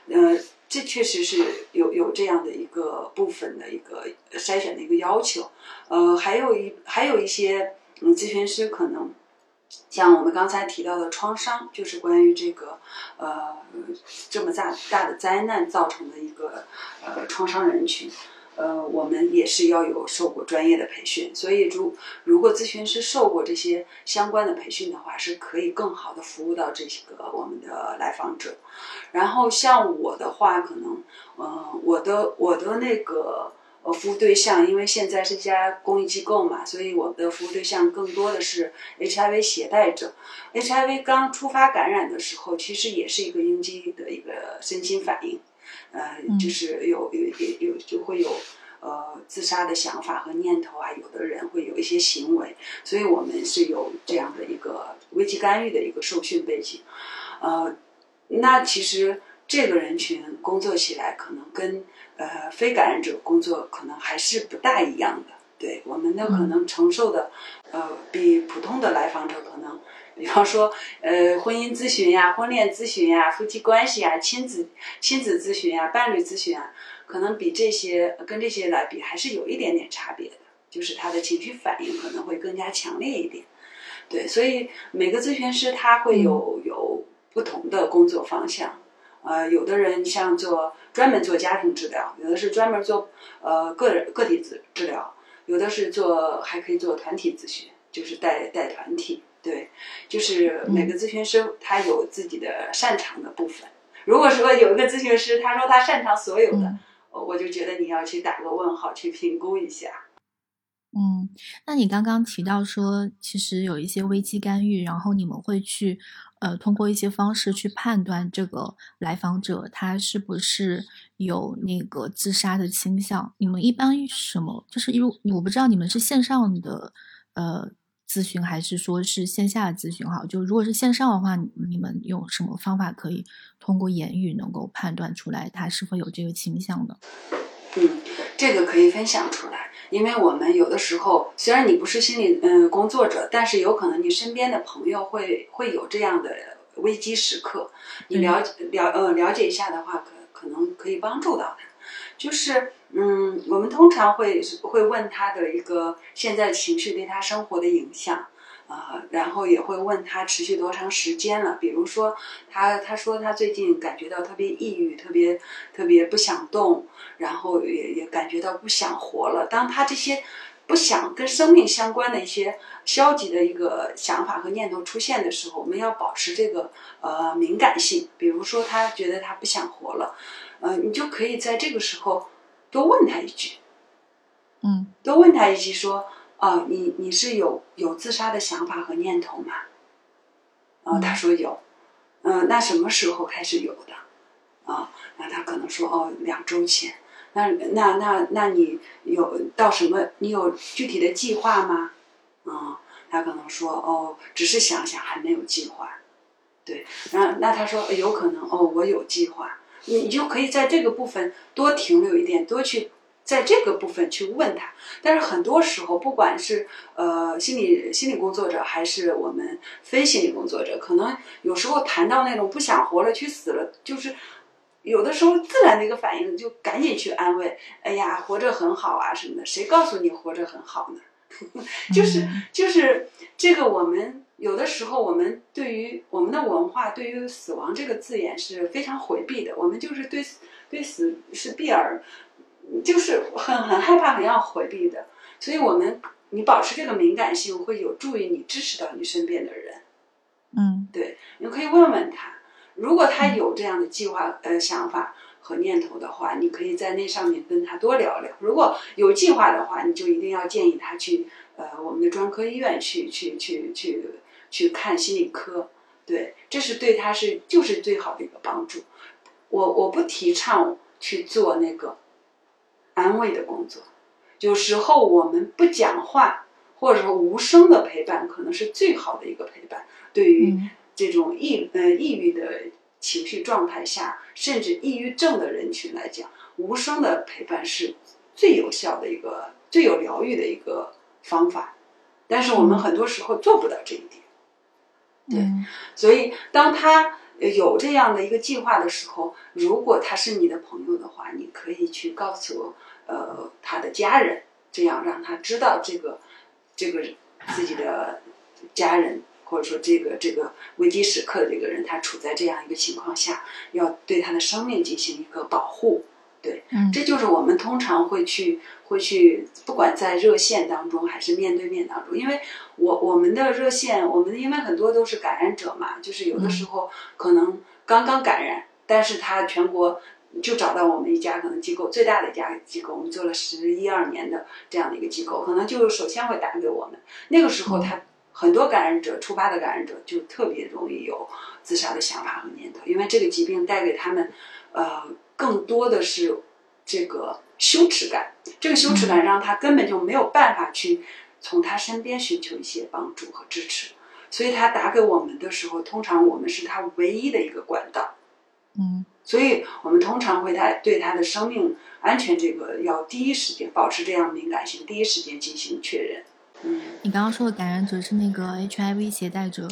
呃。这确实是有有这样的一个部分的一个筛选的一个要求，呃，还有一还有一些嗯咨询师可能像我们刚才提到的创伤，就是关于这个呃这么大大的灾难造成的一个呃创伤人群。呃，我们也是要有受过专业的培训，所以如如果咨询师受过这些相关的培训的话，是可以更好的服务到这些个我们的来访者。然后像我的话，可能，呃，我的我的那个呃服务对象，因为现在是一家公益机构嘛，所以我的服务对象更多的是 HIV 携带者。HIV 刚出发感染的时候，其实也是一个应激的一个身心反应。呃，就是有有有有就会有呃自杀的想法和念头啊，有的人会有一些行为，所以我们是有这样的一个危机干预的一个受训背景。呃，那其实这个人群工作起来可能跟呃非感染者工作可能还是不大一样的，对我们的可能承受的呃比普通的来访者可能。比方说，呃，婚姻咨询呀、婚恋咨询呀、夫妻关系呀、亲子亲子咨询呀、伴侣咨询啊，可能比这些跟这些来比，还是有一点点差别的，就是他的情绪反应可能会更加强烈一点。对，所以每个咨询师他会有有不同的工作方向，呃，有的人像做专门做家庭治疗，有的是专门做呃个人个体治治疗，有的是做还可以做团体咨询，就是带带团体。对，就是每个咨询师他有自己的擅长的部分。如果说有一个咨询师他说他擅长所有的，我就觉得你要去打个问号，去评估一下。嗯，那你刚刚提到说，其实有一些危机干预，然后你们会去呃通过一些方式去判断这个来访者他是不是有那个自杀的倾向。你们一般什么？就是因为我不知道你们是线上的呃。咨询还是说是线下的咨询好？就如果是线上的话，你们有什么方法可以通过言语能够判断出来他是否有这个倾向的？嗯，这个可以分享出来，因为我们有的时候虽然你不是心理嗯工作者，但是有可能你身边的朋友会会有这样的危机时刻，你了解了呃了解一下的话，可可能可以帮助到他。就是，嗯，我们通常会会问他的一个现在情绪对他生活的影响，啊，然后也会问他持续多长时间了。比如说，他他说他最近感觉到特别抑郁，特别特别不想动，然后也也感觉到不想活了。当他这些不想跟生命相关的一些消极的一个想法和念头出现的时候，我们要保持这个呃敏感性。比如说，他觉得他不想活了，呃，你就可以在这个时候多问他一句，嗯，多问他一句说。啊，你你是有有自杀的想法和念头吗？啊，他说有，嗯，那什么时候开始有的？啊，那他可能说哦，两周前。那那那那你有到什么？你有具体的计划吗？啊，他可能说哦，只是想想，还没有计划。对，然后那他说有可能哦，我有计划。你就可以在这个部分多停留一点，多去。在这个部分去问他，但是很多时候，不管是呃心理心理工作者，还是我们非心理工作者，可能有时候谈到那种不想活了、去死了，就是有的时候自然的一个反应，就赶紧去安慰，哎呀，活着很好啊什么的。谁告诉你活着很好呢？就是就是这个，我们有的时候，我们对于我们的文化，对于死亡这个字眼是非常回避的。我们就是对对死是避而。就是很很害怕，很要回避的，所以我们你保持这个敏感性，会有助于你支持到你身边的人。嗯，对，你可以问问他，如果他有这样的计划、呃想法和念头的话，你可以在那上面跟他多聊聊。如果有计划的话，你就一定要建议他去呃我们的专科医院去去去去去看心理科。对，这是对他是就是最好的一个帮助。我我不提倡去做那个。安慰的工作，有时候我们不讲话，或者说无声的陪伴，可能是最好的一个陪伴。对于这种抑呃抑郁的情绪状态下，甚至抑郁症的人群来讲，无声的陪伴是最有效的一个、最有疗愈的一个方法。但是我们很多时候做不到这一点。对，所以当他。有这样的一个计划的时候，如果他是你的朋友的话，你可以去告诉呃他的家人，这样让他知道这个这个自己的家人或者说这个这个危机时刻的这个人，他处在这样一个情况下，要对他的生命进行一个保护。对，这就是我们通常会去会去，不管在热线当中还是面对面当中，因为我我们的热线，我们因为很多都是感染者嘛，就是有的时候可能刚刚感染，但是他全国就找到我们一家可能机构最大的一家机构，我们做了十一二年的这样的一个机构，可能就首先会打给我们，那个时候他很多感染者，初发的感染者就特别容易有自杀的想法和念头，因为这个疾病带给他们，呃。更多的是这个羞耻感，这个羞耻感让他根本就没有办法去从他身边寻求一些帮助和支持，所以他打给我们的时候，通常我们是他唯一的一个管道。嗯，所以我们通常会他对他的生命安全这个要第一时间保持这样敏感性，第一时间进行确认。嗯，你刚刚说的感染者是那个 HIV 携带者，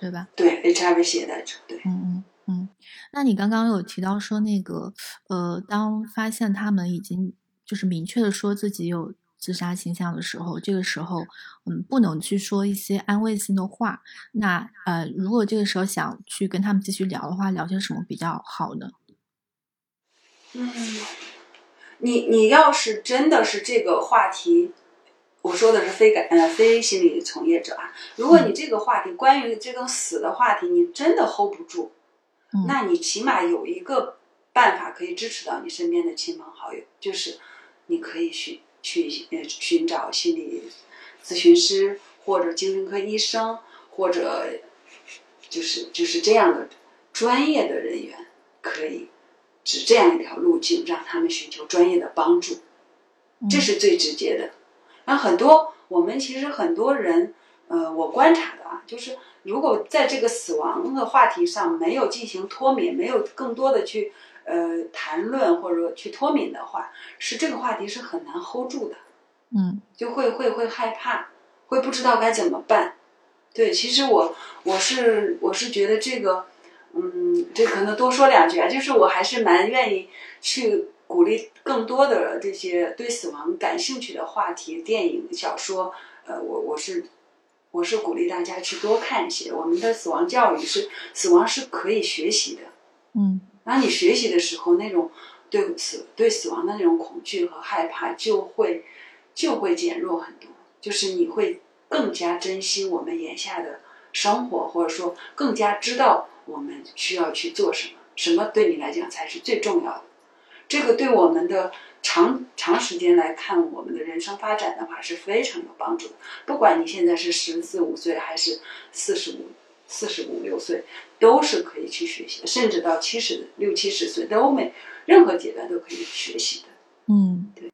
对吧？对，HIV 携带者，对，嗯嗯。嗯，那你刚刚有提到说那个，呃，当发现他们已经就是明确的说自己有自杀倾向的时候，这个时候，嗯，不能去说一些安慰性的话。那呃，如果这个时候想去跟他们继续聊的话，聊些什么比较好呢？嗯，你你要是真的是这个话题，我说的是非感呃非心理从业者啊，如果你这个话题关于这个死的话题，你真的 hold 不住。那你起码有一个办法可以支持到你身边的亲朋好友，就是你可以去去呃寻找心理咨询师或者精神科医生，或者就是就是这样的专业的人员，可以指这样一条路径，让他们寻求专业的帮助，这是最直接的。那很多我们其实很多人，呃，我观察的啊，就是。如果在这个死亡的话题上没有进行脱敏，没有更多的去呃谈论或者说去脱敏的话，是这个话题是很难 hold 住的，嗯，就会会会害怕，会不知道该怎么办。对，其实我我是我是觉得这个，嗯，这可能多说两句啊，就是我还是蛮愿意去鼓励更多的这些对死亡感兴趣的话题，电影、小说，呃，我我是。我是鼓励大家去多看一些。我们的死亡教育是死亡是可以学习的，嗯，当你学习的时候，那种对死对死亡的那种恐惧和害怕就会就会减弱很多，就是你会更加珍惜我们眼下的生活，或者说更加知道我们需要去做什么，什么对你来讲才是最重要的。这个对我们的长长时间来看，我们的人生发展的话是非常有帮助的。不管你现在是十四五岁还是四十五、四十五六岁，都是可以去学习的，甚至到七十六七十岁都没任何阶段都可以学习的。嗯，对，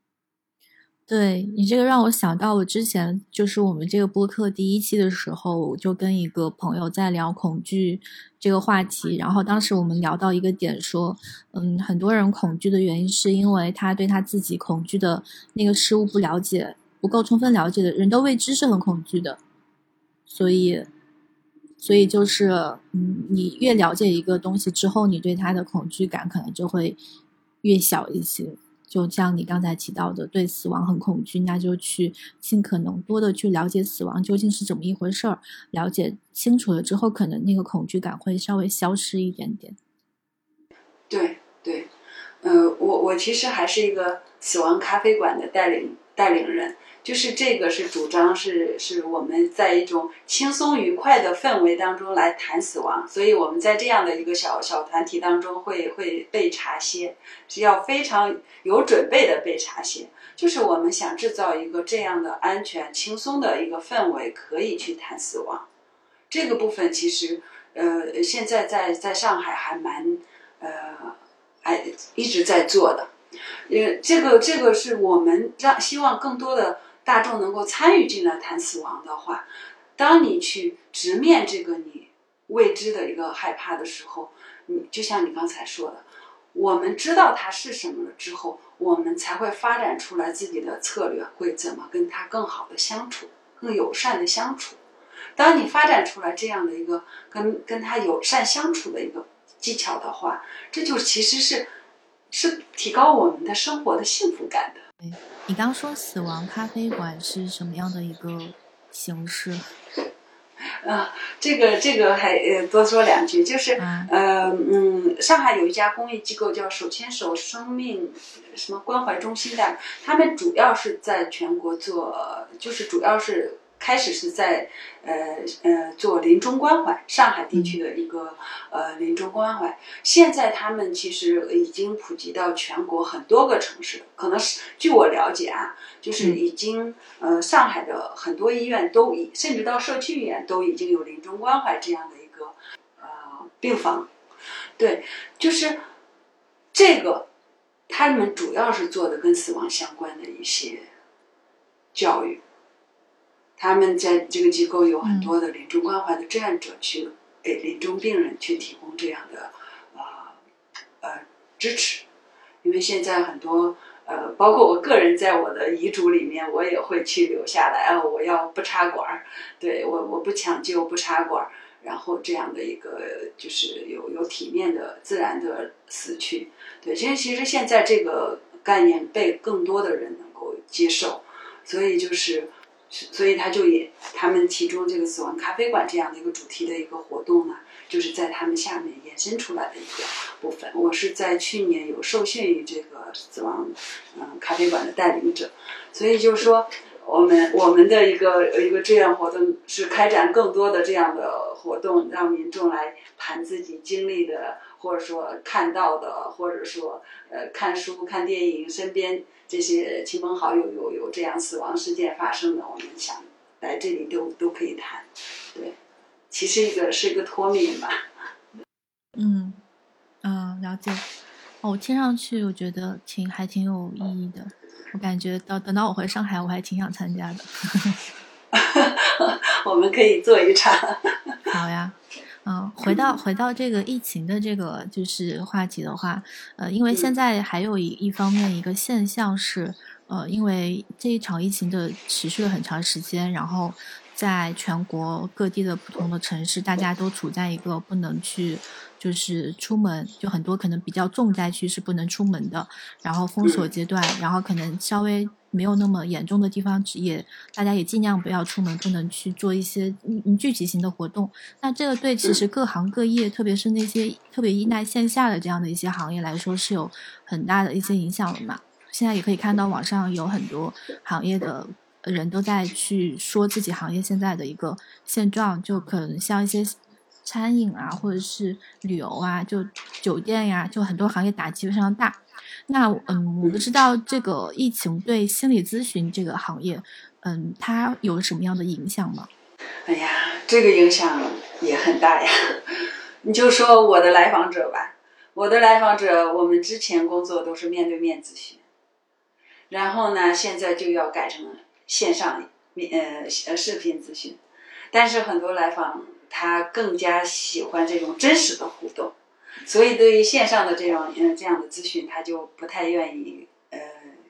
对你这个让我想到，我之前就是我们这个播客第一期的时候，我就跟一个朋友在聊恐惧这个话题，然后当时我们聊到一个点，说，嗯，很多人恐惧的原因是因为他对他自己恐惧的那个事物不了解，不够充分了解的人都未知是很恐惧的，所以，所以就是，嗯，你越了解一个东西之后，你对它的恐惧感可能就会越小一些。就像你刚才提到的，对死亡很恐惧，那就去尽可能多的去了解死亡究竟是怎么一回事儿，了解清楚了之后，可能那个恐惧感会稍微消失一点点。对对，呃，我我其实还是一个死亡咖啡馆的带领带领人，就是这个是主张是是我们在一种轻松愉快的氛围当中来谈死亡，所以我们在这样的一个小小团体当中会会备茶歇，是要非常有准备的备茶歇，就是我们想制造一个这样的安全轻松的一个氛围，可以去谈死亡。这个部分其实呃现在在在上海还蛮呃还一直在做的。因为，这个这个是我们让希望更多的大众能够参与进来谈死亡的话，当你去直面这个你未知的一个害怕的时候，你就像你刚才说的，我们知道它是什么了之后，我们才会发展出来自己的策略，会怎么跟它更好的相处，更友善的相处。当你发展出来这样的一个跟跟他友善相处的一个技巧的话，这就其实是。是提高我们的生活的幸福感的。你刚说死亡咖啡馆是什么样的一个形式？啊，这个这个还呃多说两句，就是呃嗯，上海有一家公益机构叫手牵手生命什么关怀中心的，他们主要是在全国做，就是主要是。开始是在，呃呃做临终关怀，上海地区的一个呃临终关怀。现在他们其实已经普及到全国很多个城市，可能是据我了解啊，就是已经呃上海的很多医院都已，甚至到社区医院都已经有临终关怀这样的一个呃病房。对，就是这个，他们主要是做的跟死亡相关的一些教育。他们在这个机构有很多的临终关怀的志愿者，去给临终病人去提供这样的呃呃支持。因为现在很多呃，包括我个人在我的遗嘱里面，我也会去留下来啊，我要不插管儿，对我我不抢救不插管儿，然后这样的一个就是有有体面的自然的死去。对，其实其实现在这个概念被更多的人能够接受，所以就是。所以他就也，他们其中这个死亡咖啡馆这样的一个主题的一个活动呢，就是在他们下面延伸出来的一个部分。我是在去年有受训于这个死亡嗯咖啡馆的带领者，所以就是说，我们我们的一个一个志愿活动是开展更多的这样的活动，让民众来谈自己经历的，或者说看到的，或者说呃看书看电影身边。这些亲朋好友有有这样死亡事件发生的，我们想来这里都都可以谈，对，其实一个是一个脱敏吧。嗯，嗯，了解。哦，我听上去我觉得挺还挺有意义的，我感觉到等到我回上海，我还挺想参加的。我们可以做一场。好呀。嗯，回到回到这个疫情的这个就是话题的话，呃，因为现在还有一一方面一个现象是，呃，因为这一场疫情的持续了很长时间，然后在全国各地的不同的城市，大家都处在一个不能去，就是出门，就很多可能比较重灾区是不能出门的，然后封锁阶段，然后可能稍微没有那么严重的地方，也大家也尽量不要出门，不能去做一些嗯聚集型的活动。那这个对其实各行各业，特别是那些特别依赖线下的这样的一些行业来说，是有很大的一些影响的嘛。现在也可以看到网上有很多行业的。人都在去说自己行业现在的一个现状，就可能像一些餐饮啊，或者是旅游啊，就酒店呀，就很多行业打击非常大。那嗯，我不知道这个疫情对心理咨询这个行业，嗯，它有什么样的影响吗？哎呀，这个影响也很大呀。你就说我的来访者吧，我的来访者，我们之前工作都是面对面咨询，然后呢，现在就要改成。线上面呃呃视频咨询，但是很多来访他更加喜欢这种真实的互动，所以对于线上的这种嗯这样的咨询，他就不太愿意呃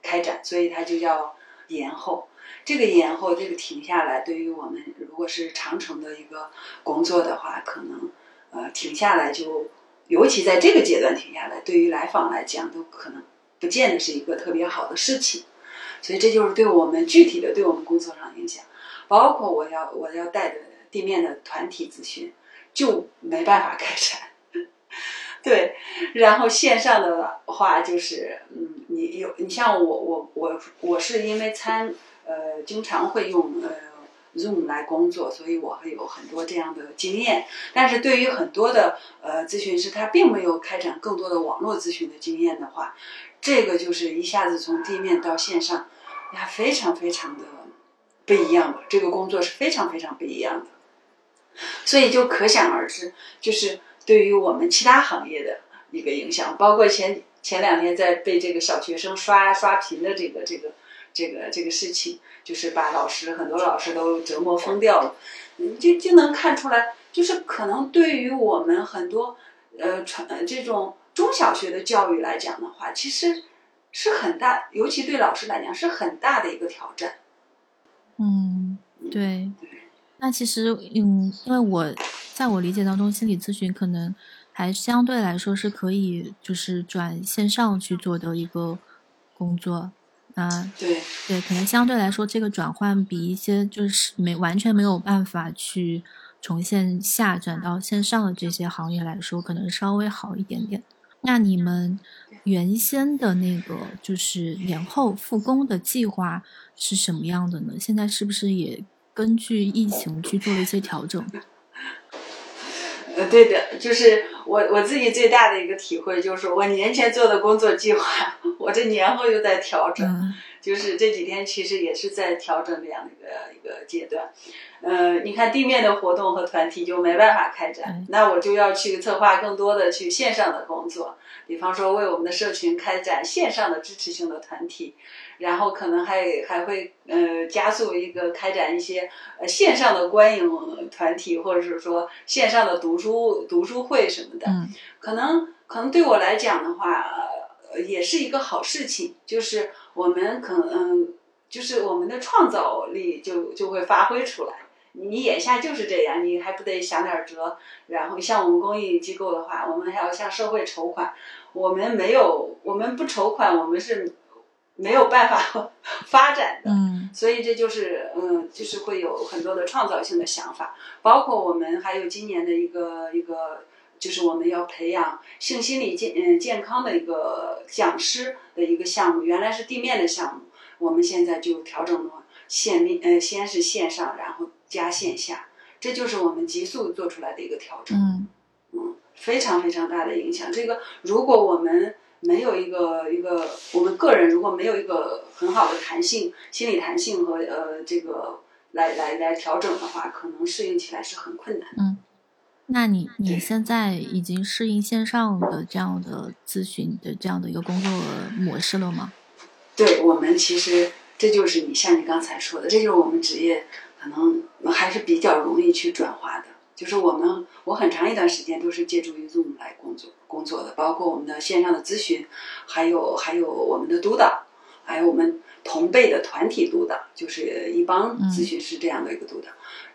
开展，所以他就要延后。这个延后，这个停下来，对于我们如果是长程的一个工作的话，可能呃停下来就，尤其在这个阶段停下来，对于来访来讲都可能不见得是一个特别好的事情。所以这就是对我们具体的对我们工作上影响，包括我要我要带的地面的团体咨询，就没办法开展。对，然后线上的话就是，嗯，你有你像我我我我是因为参呃经常会用呃 Zoom 来工作，所以我会有很多这样的经验。但是对于很多的呃咨询师，他并没有开展更多的网络咨询的经验的话。这个就是一下子从地面到线上，呀，非常非常的不一样。这个工作是非常非常不一样的，所以就可想而知，就是对于我们其他行业的一个影响。包括前前两天在被这个小学生刷刷屏的这个这个这个这个事情，就是把老师很多老师都折磨疯掉了，就就能看出来，就是可能对于我们很多呃传这种。中小学的教育来讲的话，其实是很大，尤其对老师来讲是很大的一个挑战。嗯，对。那其实，嗯，因为我在我理解当中，心理咨询可能还相对来说是可以，就是转线上去做的一个工作。啊，对对，可能相对来说，这个转换比一些就是没完全没有办法去从线下转到线上的这些行业来说，可能稍微好一点点。那你们原先的那个就是年后复工的计划是什么样的呢？现在是不是也根据疫情去做了一些调整？呃，对的，就是我我自己最大的一个体会就是，我年前做的工作计划，我这年后又在调整，就是这几天其实也是在调整这样的一个一个阶段。呃，你看地面的活动和团体就没办法开展，那我就要去策划更多的去线上的工作，比方说为我们的社群开展线上的支持性的团体，然后可能还还会呃加速一个开展一些呃线上的观影团体，或者是说线上的读书读书会什么的，可能可能对我来讲的话，呃也是一个好事情，就是我们可能就是我们的创造力就就会发挥出来。你眼下就是这样，你还不得想点辙？然后像我们公益机构的话，我们还要向社会筹款。我们没有，我们不筹款，我们是没有办法 发展的。嗯，所以这就是嗯，就是会有很多的创造性的想法。包括我们还有今年的一个一个，就是我们要培养性心理健嗯健康的一个讲师的一个项目。原来是地面的项目，我们现在就调整了线面，呃，先是线上，然后。加线下，这就是我们急速做出来的一个调整。嗯，嗯，非常非常大的影响。这个，如果我们没有一个一个，我们个人如果没有一个很好的弹性、心理弹性和呃这个来来来调整的话，可能适应起来是很困难。嗯，那你你现在已经适应线上的这样的咨询的这样的一个工作模式了吗？对我们其实这就是你像你刚才说的，这就是我们职业。可能还是比较容易去转化的，就是我们我很长一段时间都是借助于 Zoom 来工作工作的，包括我们的线上的咨询，还有还有我们的督导，还有我们同辈的团体督导，就是一帮咨询师这样的一个督导，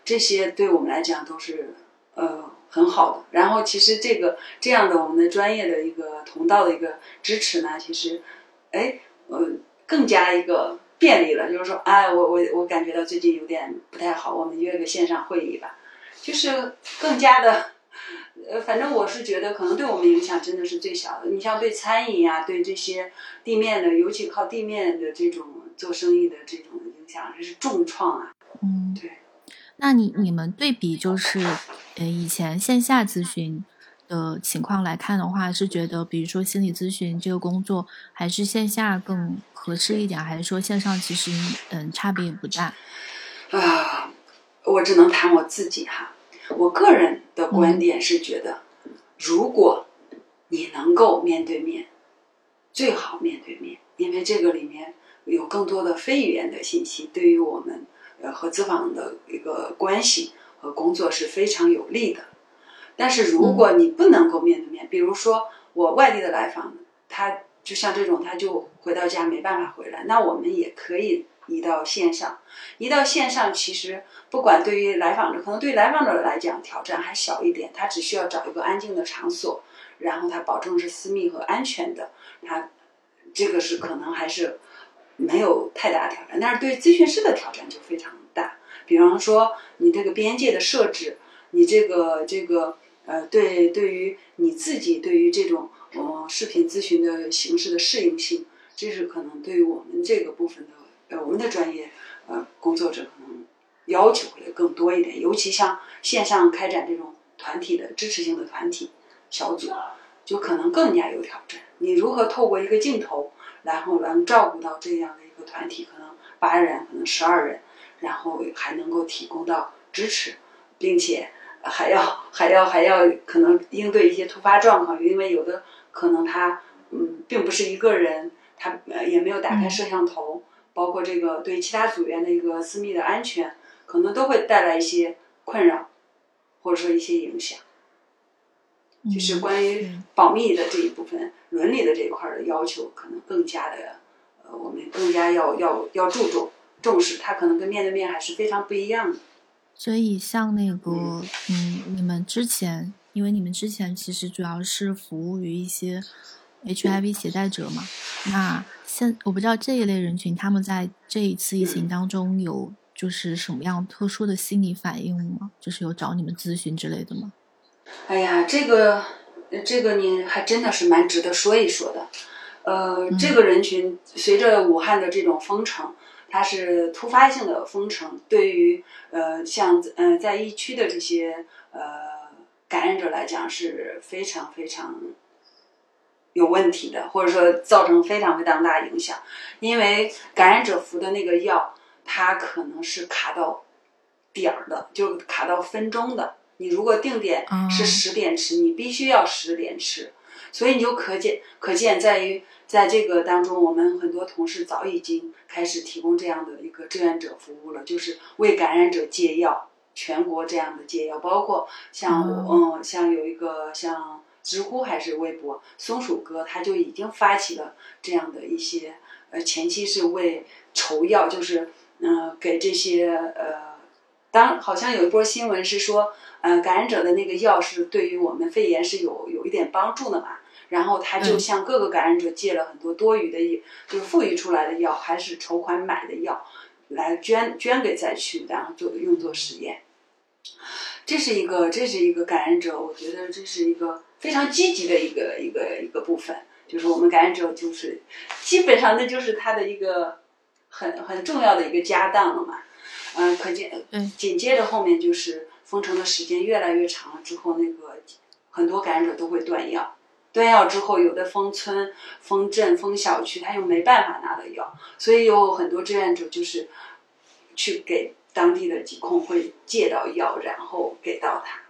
这些对我们来讲都是呃很好的。然后其实这个这样的我们的专业的一个同道的一个支持呢，其实哎呃更加一个便利了。就是说，哎，我我我感觉到最近有点不太好，我们约个线上会议吧，就是更加的。呃，反正我是觉得，可能对我们影响真的是最小的。你像对餐饮啊，对这些地面的，尤其靠地面的这种做生意的这种影响，这是重创啊。嗯，对。那你你们对比就是，呃，以前线下咨询的情况来看的话，是觉得，比如说心理咨询这个工作，还是线下更合适一点，还是说线上其实嗯差别也不大？啊，我只能谈我自己哈。我个人的观点是觉得，如果你能够面对面，最好面对面，因为这个里面有更多的非语言的信息，对于我们呃和资方的一个关系和工作是非常有利的。但是如果你不能够面对面，比如说我外地的来访，他就像这种，他就回到家没办法回来，那我们也可以。移到线上，移到线上，其实不管对于来访者，可能对来访者来讲挑战还小一点，他只需要找一个安静的场所，然后他保证是私密和安全的，他这个是可能还是没有太大挑战。但是对咨询师的挑战就非常大，比方说你这个边界的设置，你这个这个呃，对对于你自己对于这种呃视频咨询的形式的适应性，这是可能对于我们这个部分的。呃，我们的专业呃工作者可能要求会更多一点，尤其像线上开展这种团体的支持性的团体小组，就可能更加有挑战。你如何透过一个镜头，然后能照顾到这样的一个团体，可能八人，可能十二人，然后还能够提供到支持，并且还要还要还要可能应对一些突发状况，因为有的可能他嗯并不是一个人，他也没有打开摄像头。包括这个对其他组员的一个私密的安全，可能都会带来一些困扰，或者说一些影响。就是关于保密的这一部分、伦理的这一块的要求，可能更加的，呃，我们更加要要要注重重视。它可能跟面对面还是非常不一样的。所以，像那个，嗯，你们之前，因为你们之前其实主要是服务于一些 HIV 携带者嘛，那。现我不知道这一类人群他们在这一次疫情当中有就是什么样特殊的心理反应吗？就是有找你们咨询之类的吗？哎呀，这个这个你还真的是蛮值得说一说的。呃，这个人群随着武汉的这种封城，它是突发性的封城，对于呃像嗯在疫区的这些呃感染者来讲是非常非常。有问题的，或者说造成非常非常大影响，因为感染者服的那个药，它可能是卡到点儿的，就卡到分钟的。你如果定点是十点吃，你必须要十点吃，所以你就可见可见在于在这个当中，我们很多同事早已经开始提供这样的一个志愿者服务了，就是为感染者戒药，全国这样的戒药，包括像嗯像有一个像。知乎还是微博，松鼠哥他就已经发起了这样的一些，呃，前期是为筹药，就是嗯，给这些呃，当好像有一波新闻是说，嗯，感染者的那个药是对于我们肺炎是有有一点帮助的嘛，然后他就向各个感染者借了很多多余的，就是富裕出来的药，还是筹款买的药，来捐捐给灾区，然后做用作实验。这是一个，这是一个感染者，我觉得这是一个。非常积极的一个一个一个部分，就是我们感染者就是基本上那就是他的一个很很重要的一个家当了嘛。嗯，可见紧接着后面就是封城的时间越来越长了之后，那个很多感染者都会断药，断药之后有的封村、封镇、封小区，他又没办法拿到药，所以有很多志愿者就是去给当地的疾控会借到药，然后给到他。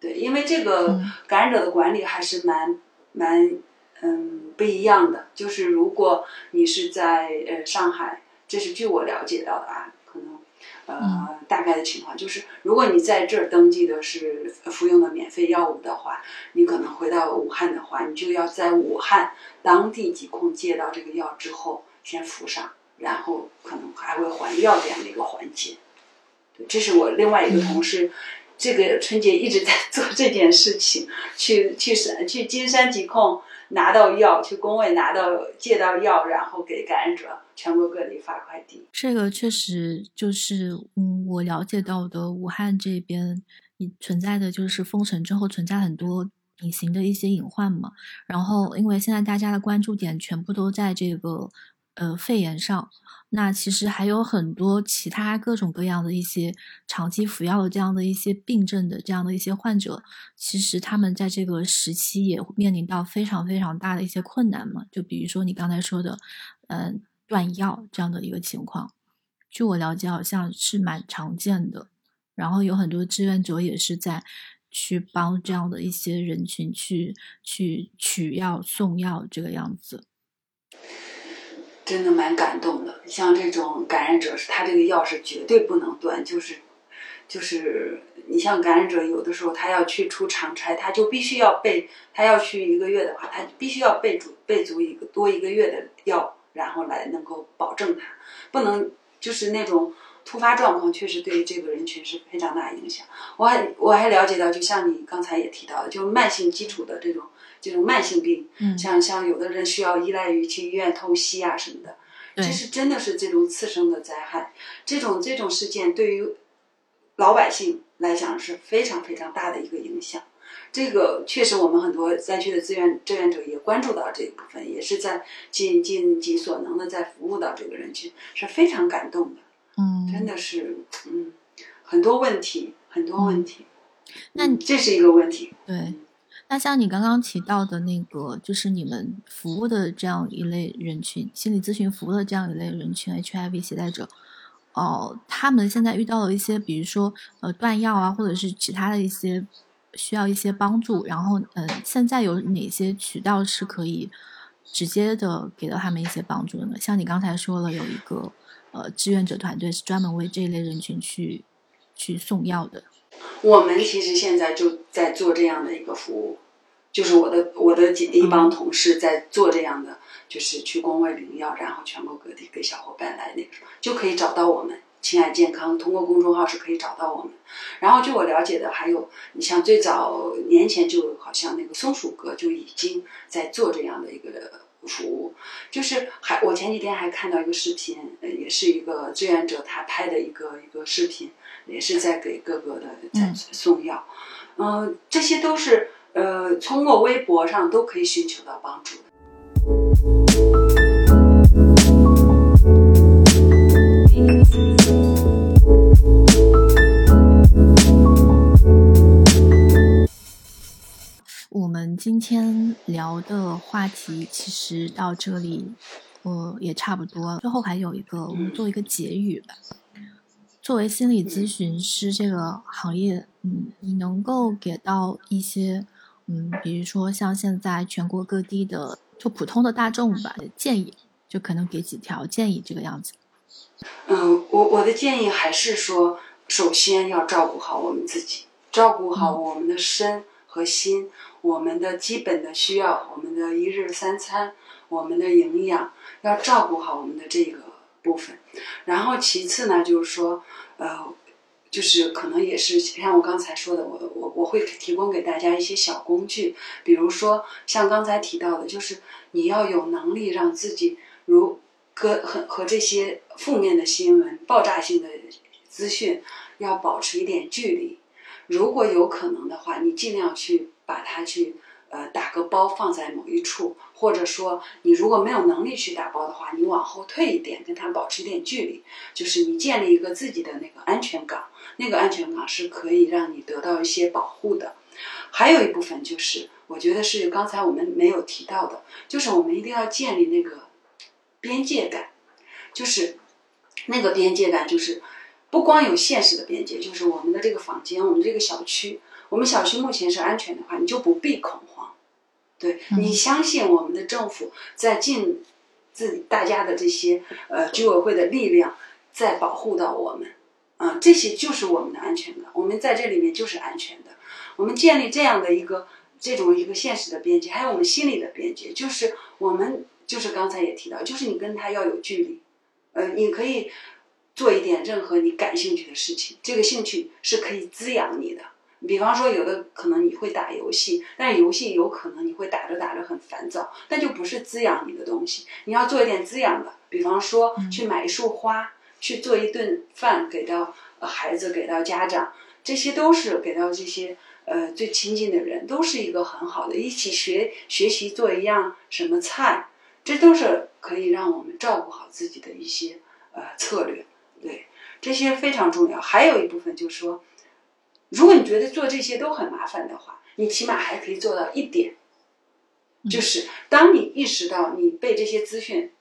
对，因为这个感染者的管理还是蛮蛮嗯不一样的。就是如果你是在呃上海，这是据我了解到的啊，可能呃大概的情况就是，如果你在这儿登记的是服用的免费药物的话，你可能回到武汉的话，你就要在武汉当地疾控借到这个药之后先服上，然后可能还会还药这样的一个环节。对，这是我另外一个同事，这个春节一直在 做这件事情，去去山去金山疾控拿到药，去工位拿到借到药，然后给感染者全国各地发快递。这个确实就是嗯，我了解到的武汉这边存在的就是封城之后存在很多。隐形的一些隐患嘛，然后因为现在大家的关注点全部都在这个呃肺炎上，那其实还有很多其他各种各样的一些长期服药的这样的一些病症的这样的一些患者，其实他们在这个时期也面临到非常非常大的一些困难嘛。就比如说你刚才说的，嗯，断药这样的一个情况，据我了解好像是蛮常见的，然后有很多志愿者也是在。去帮这样的一些人群去去取药送药这个样子，真的蛮感动的。像这种感染者，是他这个药是绝对不能断，就是就是你像感染者，有的时候他要去出长差，他就必须要备，他要去一个月的话，他必须要备足备足一个多一个月的药，然后来能够保证他不能就是那种。突发状况确实对于这个人群是非常大影响。我还我还了解到，就像你刚才也提到的，就慢性基础的这种这种慢性病，嗯，像像有的人需要依赖于去医院透析啊什么的，这是真的是这种次生的灾害。这种这种事件对于老百姓来讲是非常非常大的一个影响。这个确实，我们很多灾区的志愿志愿者也关注到这一部分，也是在尽尽己所能的在服务到这个人群，是非常感动的。嗯，真的是，嗯，很多问题，很多问题。那这是一个问题。对，那像你刚刚提到的那个，就是你们服务的这样一类人群，心理咨询服务的这样一类人群，HIV 携带者，哦，他们现在遇到了一些，比如说呃断药啊，或者是其他的一些需要一些帮助，然后嗯，现在有哪些渠道是可以直接的给到他们一些帮助的呢？像你刚才说了，有一个。呃，志愿者团队是专门为这一类人群去去送药的。我们其实现在就在做这样的一个服务，就是我的我的一帮同事在做这样的，就是去工位领药，然后全国各地给小伙伴来那个什么就可以找到我们。亲爱健康通过公众号是可以找到我们。然后据我了解的，还有你像最早年前就好像那个松鼠哥就已经在做这样的一个。服务就是还我前几天还看到一个视频，呃，也是一个志愿者他拍的一个一个视频，也是在给各个的在送药，嗯，这些都是呃通过微博上都可以寻求到帮助的。我们今天聊的话题其实到这里，呃，也差不多。最后还有一个，我们做一个结语吧。作为心理咨询师这个行业，嗯，你能够给到一些，嗯，比如说像现在全国各地的就普通的大众吧建议，就可能给几条建议这个样子。嗯，我我的建议还是说，首先要照顾好我们自己，照顾好我们的身和心。我们的基本的需要，我们的一日三餐，我们的营养，要照顾好我们的这个部分。然后其次呢，就是说，呃，就是可能也是像我刚才说的，我我我会提供给大家一些小工具，比如说像刚才提到的，就是你要有能力让自己如和和和这些负面的新闻、爆炸性的资讯要保持一点距离。如果有可能的话，你尽量去。把它去呃打个包放在某一处，或者说你如果没有能力去打包的话，你往后退一点，跟它保持一点距离，就是你建立一个自己的那个安全港，那个安全港是可以让你得到一些保护的。还有一部分就是，我觉得是刚才我们没有提到的，就是我们一定要建立那个边界感，就是那个边界感就是不光有现实的边界，就是我们的这个房间，我们这个小区。我们小区目前是安全的话，你就不必恐慌，对你相信我们的政府在尽自大家的这些呃居委会的力量在保护到我们，啊，这些就是我们的安全感，我们在这里面就是安全的。我们建立这样的一个这种一个现实的边界，还有我们心理的边界，就是我们就是刚才也提到，就是你跟他要有距离，呃，你可以做一点任何你感兴趣的事情，这个兴趣是可以滋养你的。比方说，有的可能你会打游戏，但游戏有可能你会打着打着很烦躁，那就不是滋养你的东西。你要做一点滋养的，比方说去买一束花，去做一顿饭给到孩子，给到家长，这些都是给到这些呃最亲近的人，都是一个很好的。一起学学习做一样什么菜，这都是可以让我们照顾好自己的一些呃策略。对，这些非常重要。还有一部分就是说。如果你觉得做这些都很麻烦的话，你起码还可以做到一点，就是当你意识到你被这些资讯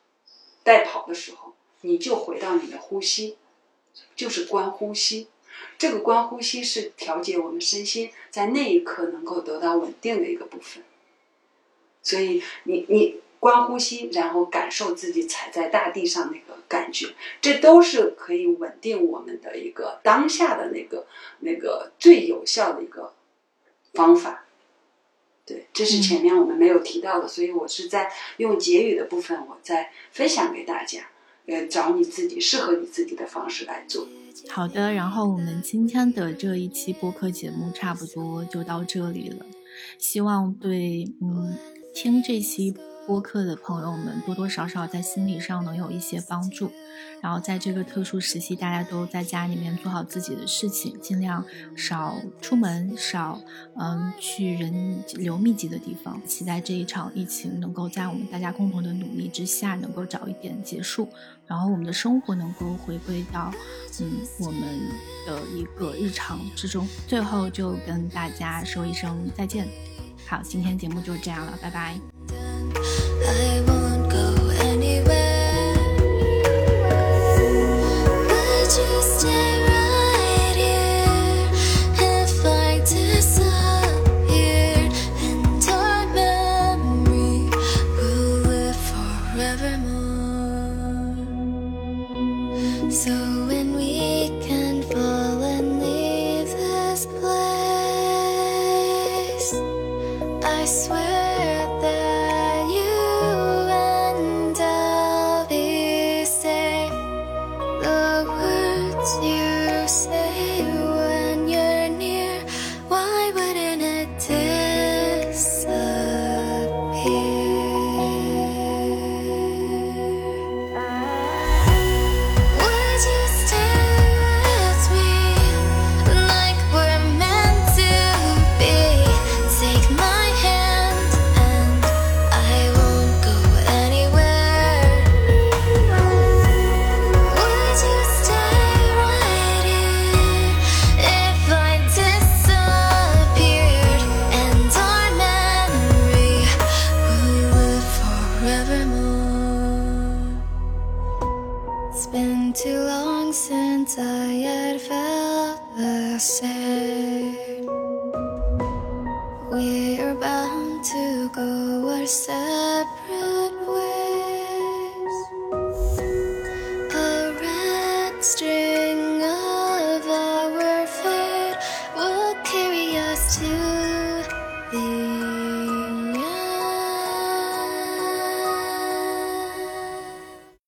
带跑的时候，你就回到你的呼吸，就是观呼吸。这个观呼吸是调节我们身心在那一刻能够得到稳定的一个部分。所以，你你。观呼吸，然后感受自己踩在大地上那个感觉，这都是可以稳定我们的一个当下的那个那个最有效的一个方法。对，这是前面我们没有提到的，所以我是在用结语的部分，我在分享给大家，呃，找你自己适合你自己的方式来做。好的，然后我们今天的这一期播客节目差不多就到这里了，希望对嗯听这期。播客的朋友们多多少少在心理上能有一些帮助，然后在这个特殊时期，大家都在家里面做好自己的事情，尽量少出门，少嗯去人流密集的地方。期待这一场疫情能够在我们大家共同的努力之下，能够早一点结束，然后我们的生活能够回归到嗯我们的一个日常之中。最后就跟大家说一声再见。好，今天节目就这样了，拜拜。